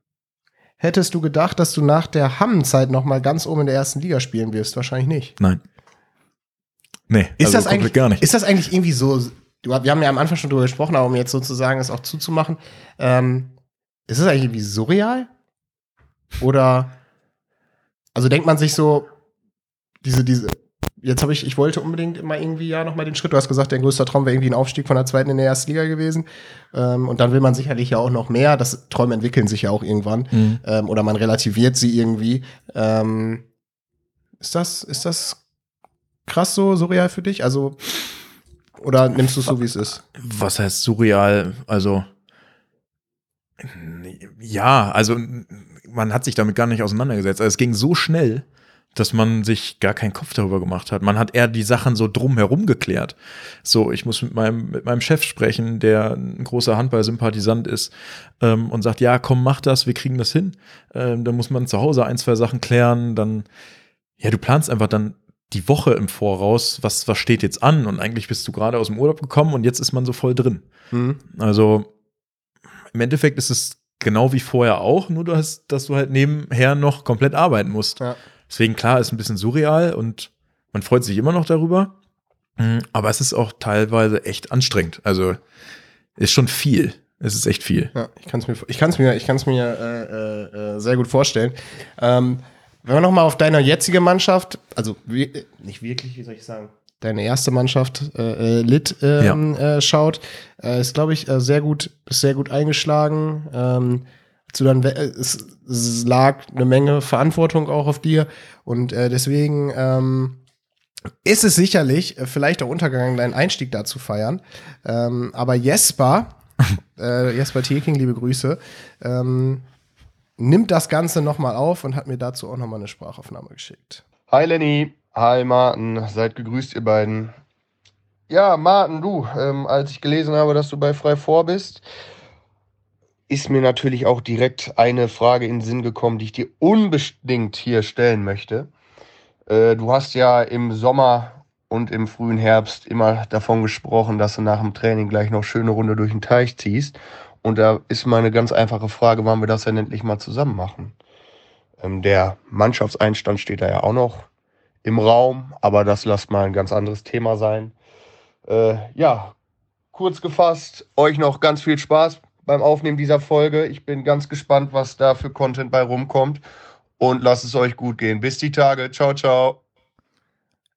hättest du gedacht, dass du nach der Hammenzeit noch mal ganz oben in der ersten Liga spielen wirst? Wahrscheinlich nicht. Nein. Nee, Ist also das eigentlich gar nicht. Ist das eigentlich irgendwie so? Du, wir haben ja am Anfang schon drüber gesprochen, aber um jetzt sozusagen es auch zuzumachen, ähm, ist es eigentlich irgendwie surreal? Oder also denkt man sich so diese diese jetzt habe ich ich wollte unbedingt immer irgendwie ja noch mal den Schritt. Du hast gesagt, dein größter Traum wäre irgendwie ein Aufstieg von der zweiten in der ersten Liga gewesen. Ähm, und dann will man sicherlich ja auch noch mehr. Das Träume entwickeln sich ja auch irgendwann Mhm. ähm, oder man relativiert sie irgendwie. Ähm, ist das, ist das krass so surreal für dich? Also, oder nimmst du es so, wie es ist? Was heißt surreal? Also, ja, also man hat sich damit gar nicht auseinandergesetzt. Also, es ging so schnell, dass man sich gar keinen Kopf darüber gemacht hat. Man hat eher die Sachen so drumherum geklärt. So, ich muss mit meinem, mit meinem Chef sprechen, der ein großer Handball-Sympathisant ist ähm, und sagt, ja, komm, mach das, wir kriegen das hin. Ähm, dann muss man zu Hause ein, zwei Sachen klären, dann, ja, du planst einfach dann die Woche im Voraus, was, was steht jetzt an? Und eigentlich bist du gerade aus dem Urlaub gekommen und jetzt ist man so voll drin. Hm? Also im Endeffekt ist es genau wie vorher auch, nur du hast, dass du halt nebenher noch komplett arbeiten musst. Ja. Deswegen klar, ist ein bisschen surreal und man freut sich immer noch darüber. Mm, Aber es ist auch teilweise echt anstrengend. Also ist schon viel. Es ist echt viel. Ja, ich kann es mir, ich kann's mir, ich kann's mir äh, äh, äh, sehr gut vorstellen. Ähm, wenn man noch mal auf deine jetzige Mannschaft, also wir, nicht wirklich, wie soll ich sagen, deine erste Mannschaft äh, äh, Lit ähm, äh, schaut, äh, ist glaube ich äh, sehr gut, ist sehr gut eingeschlagen. Ähm, du dann we- äh, es, es lag eine Menge Verantwortung auch auf dir und äh, deswegen ähm, ist es sicherlich äh, vielleicht auch untergegangen, deinen Einstieg da zu feiern. Ähm, aber Jesper, äh, Jesper Tieking, liebe Grüße, ähm, nimmt das Ganze nochmal auf und hat mir dazu auch nochmal eine Sprachaufnahme geschickt. Hi Lenny, hi Martin, seid gegrüßt ihr beiden. Ja, Martin, du, ähm, als ich gelesen habe, dass du bei Frei vor bist, ist mir natürlich auch direkt eine Frage in den Sinn gekommen, die ich dir unbedingt hier stellen möchte. Äh, du hast ja im Sommer und im frühen Herbst immer davon gesprochen, dass du nach dem Training gleich noch schöne Runde durch den Teich ziehst. Und da ist meine ganz einfache Frage, wann wir das denn endlich mal zusammen machen. Ähm, der Mannschaftseinstand steht da ja auch noch im Raum, aber das lasst mal ein ganz anderes Thema sein. Äh, ja, kurz gefasst, euch noch ganz viel Spaß beim Aufnehmen dieser Folge. Ich bin ganz gespannt, was da für Content bei rumkommt. Und lasst es euch gut gehen. Bis die Tage. Ciao, ciao.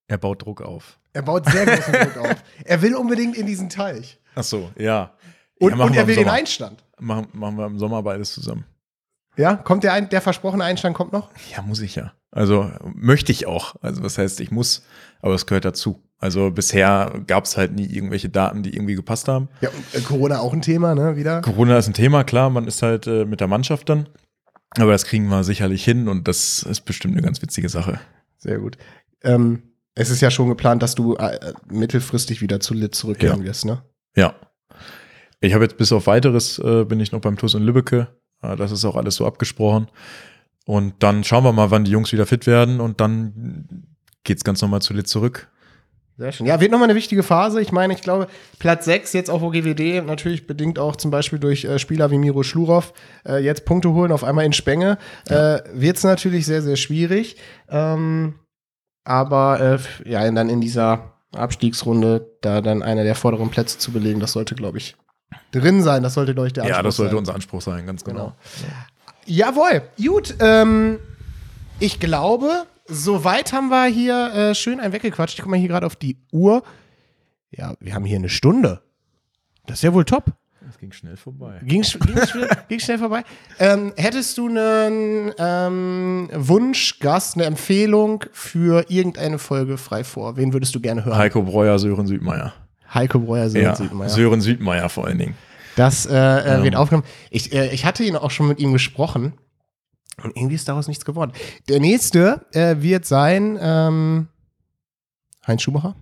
Er baut Druck auf. Er baut sehr großen Druck auf. Er will unbedingt in diesen Teich. Ach so, ja. Und, ja, und er will den. Einstand. Machen, machen wir im Sommer beides zusammen. Ja, kommt der, ein, der versprochene Einstand kommt noch? Ja, muss ich ja. Also möchte ich auch. Also was heißt, ich muss, aber es gehört dazu. Also bisher gab es halt nie irgendwelche Daten, die irgendwie gepasst haben. Ja, äh, Corona auch ein Thema, ne, wieder. Corona ist ein Thema, klar, man ist halt äh, mit der Mannschaft dann. Aber das kriegen wir sicherlich hin und das ist bestimmt eine ganz witzige Sache. Sehr gut. Ähm, es ist ja schon geplant, dass du äh, mittelfristig wieder zu Lit zurückkehren Ja. wirst, ne? Ja. Ich habe jetzt bis auf weiteres äh, bin ich noch beim TuS in Lübbecke. Äh, das ist auch alles so abgesprochen. Und dann schauen wir mal, wann die Jungs wieder fit werden und dann geht's ganz normal zu Lit zurück. Sehr schön. Ja, wird nochmal eine wichtige Phase. Ich meine, ich glaube, Platz 6 jetzt auf OGWD, natürlich bedingt auch zum Beispiel durch äh, Spieler wie Miro Schlurov, äh, jetzt Punkte holen, auf einmal in Spenge, äh, wird es natürlich sehr, sehr schwierig. Ähm, aber äh, ja, dann in dieser Abstiegsrunde da dann einer der vorderen Plätze zu belegen, das sollte, glaube ich, drin sein. Das sollte, glaube ich, der Ja, das sollte sein. unser Anspruch sein, ganz genau. Jawohl, gut. Ähm, ich glaube, soweit haben wir hier äh, schön ein weggequatscht. Ich gucke mal hier gerade auf die Uhr. Ja, wir haben hier eine Stunde. Das ist ja wohl top. Das ging schnell vorbei. Ging, sch- ging, schnell, ging schnell vorbei. Ähm, hättest du einen ähm, Wunschgast, eine Empfehlung für irgendeine Folge frei vor? Wen würdest du gerne hören? Heiko Breuer, Sören Südmeier. Heiko Breuer, Sören Ja, Südmeier. Sören Südmeier vor allen Dingen. Das äh, äh, Ähm. wird aufgenommen. Ich, äh, ich hatte ihn auch schon mit ihm gesprochen und irgendwie ist daraus nichts geworden. Der nächste äh, wird sein ähm, Heinz Schumacher.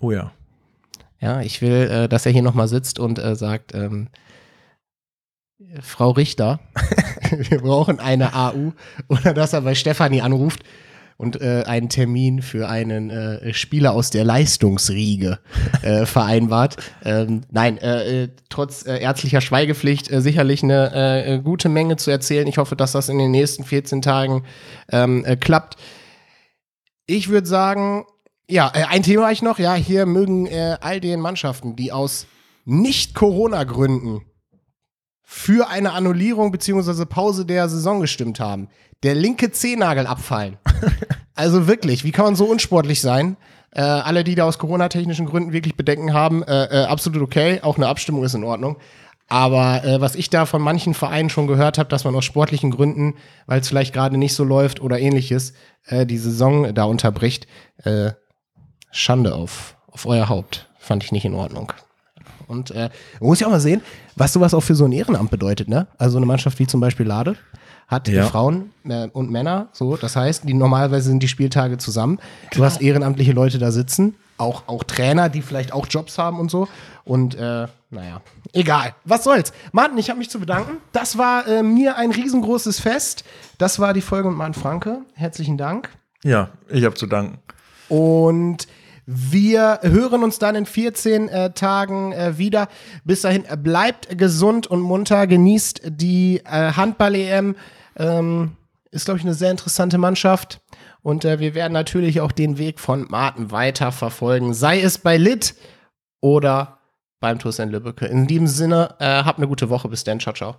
Oh ja. Ja, ich will, äh, dass er hier nochmal sitzt und äh, sagt, ähm, Frau Richter, wir brauchen eine AU. Oder dass er bei Stefanie anruft und äh, einen Termin für einen äh, Spieler aus der Leistungsriege äh, vereinbart. Ähm, nein, äh, äh, trotz äh, ärztlicher Schweigepflicht sicherlich eine gute Menge zu erzählen. Ich hoffe, dass das in den nächsten 14 Tagen ähm, äh, klappt. Ich würde sagen, ja, ein Thema habe ich noch. Ja, hier mögen all den Mannschaften, die aus Nicht-Corona-Gründen für eine Annullierung bzw. Pause der Saison gestimmt haben, der linke Zehennagel abfallen. also wirklich, wie kann man so unsportlich sein? Äh, alle, die da aus Corona-technischen Gründen wirklich Bedenken haben, äh, äh, absolut okay. Auch eine Abstimmung ist in Ordnung. Aber äh, was ich da von manchen Vereinen schon gehört habe, dass man aus sportlichen Gründen, weil es vielleicht gerade nicht so läuft oder ähnliches, äh, die Saison da unterbricht, äh, Schande auf, auf euer Haupt. Fand ich nicht in Ordnung. Und äh, man muss ja auch mal sehen, was sowas auch für so ein Ehrenamt bedeutet, ne? Also eine Mannschaft wie zum Beispiel Lade hat Ja. Frauen äh, und Männer, so, das heißt, die normalerweise sind die Spieltage zusammen. Du hast ehrenamtliche Leute da sitzen, auch, auch Trainer, die vielleicht auch Jobs haben und so. Und äh, naja, egal. Was soll's? Martin, ich habe mich zu bedanken. Das war äh, mir ein riesengroßes Fest. Das war die Folge mit Martin Franke. Herzlichen Dank. Ja, ich habe zu danken. Und wir hören uns dann in 14 äh, Tagen äh, wieder. Bis dahin, äh, bleibt gesund und munter, genießt die äh, Handball-EM. Ähm, ist, glaube ich, eine sehr interessante Mannschaft. Und äh, wir werden natürlich auch den Weg von Martin weiter verfolgen, sei es bei Lit oder beim TuS in Lübbecke. In diesem Sinne, äh, habt eine gute Woche. Bis dann. Ciao, ciao.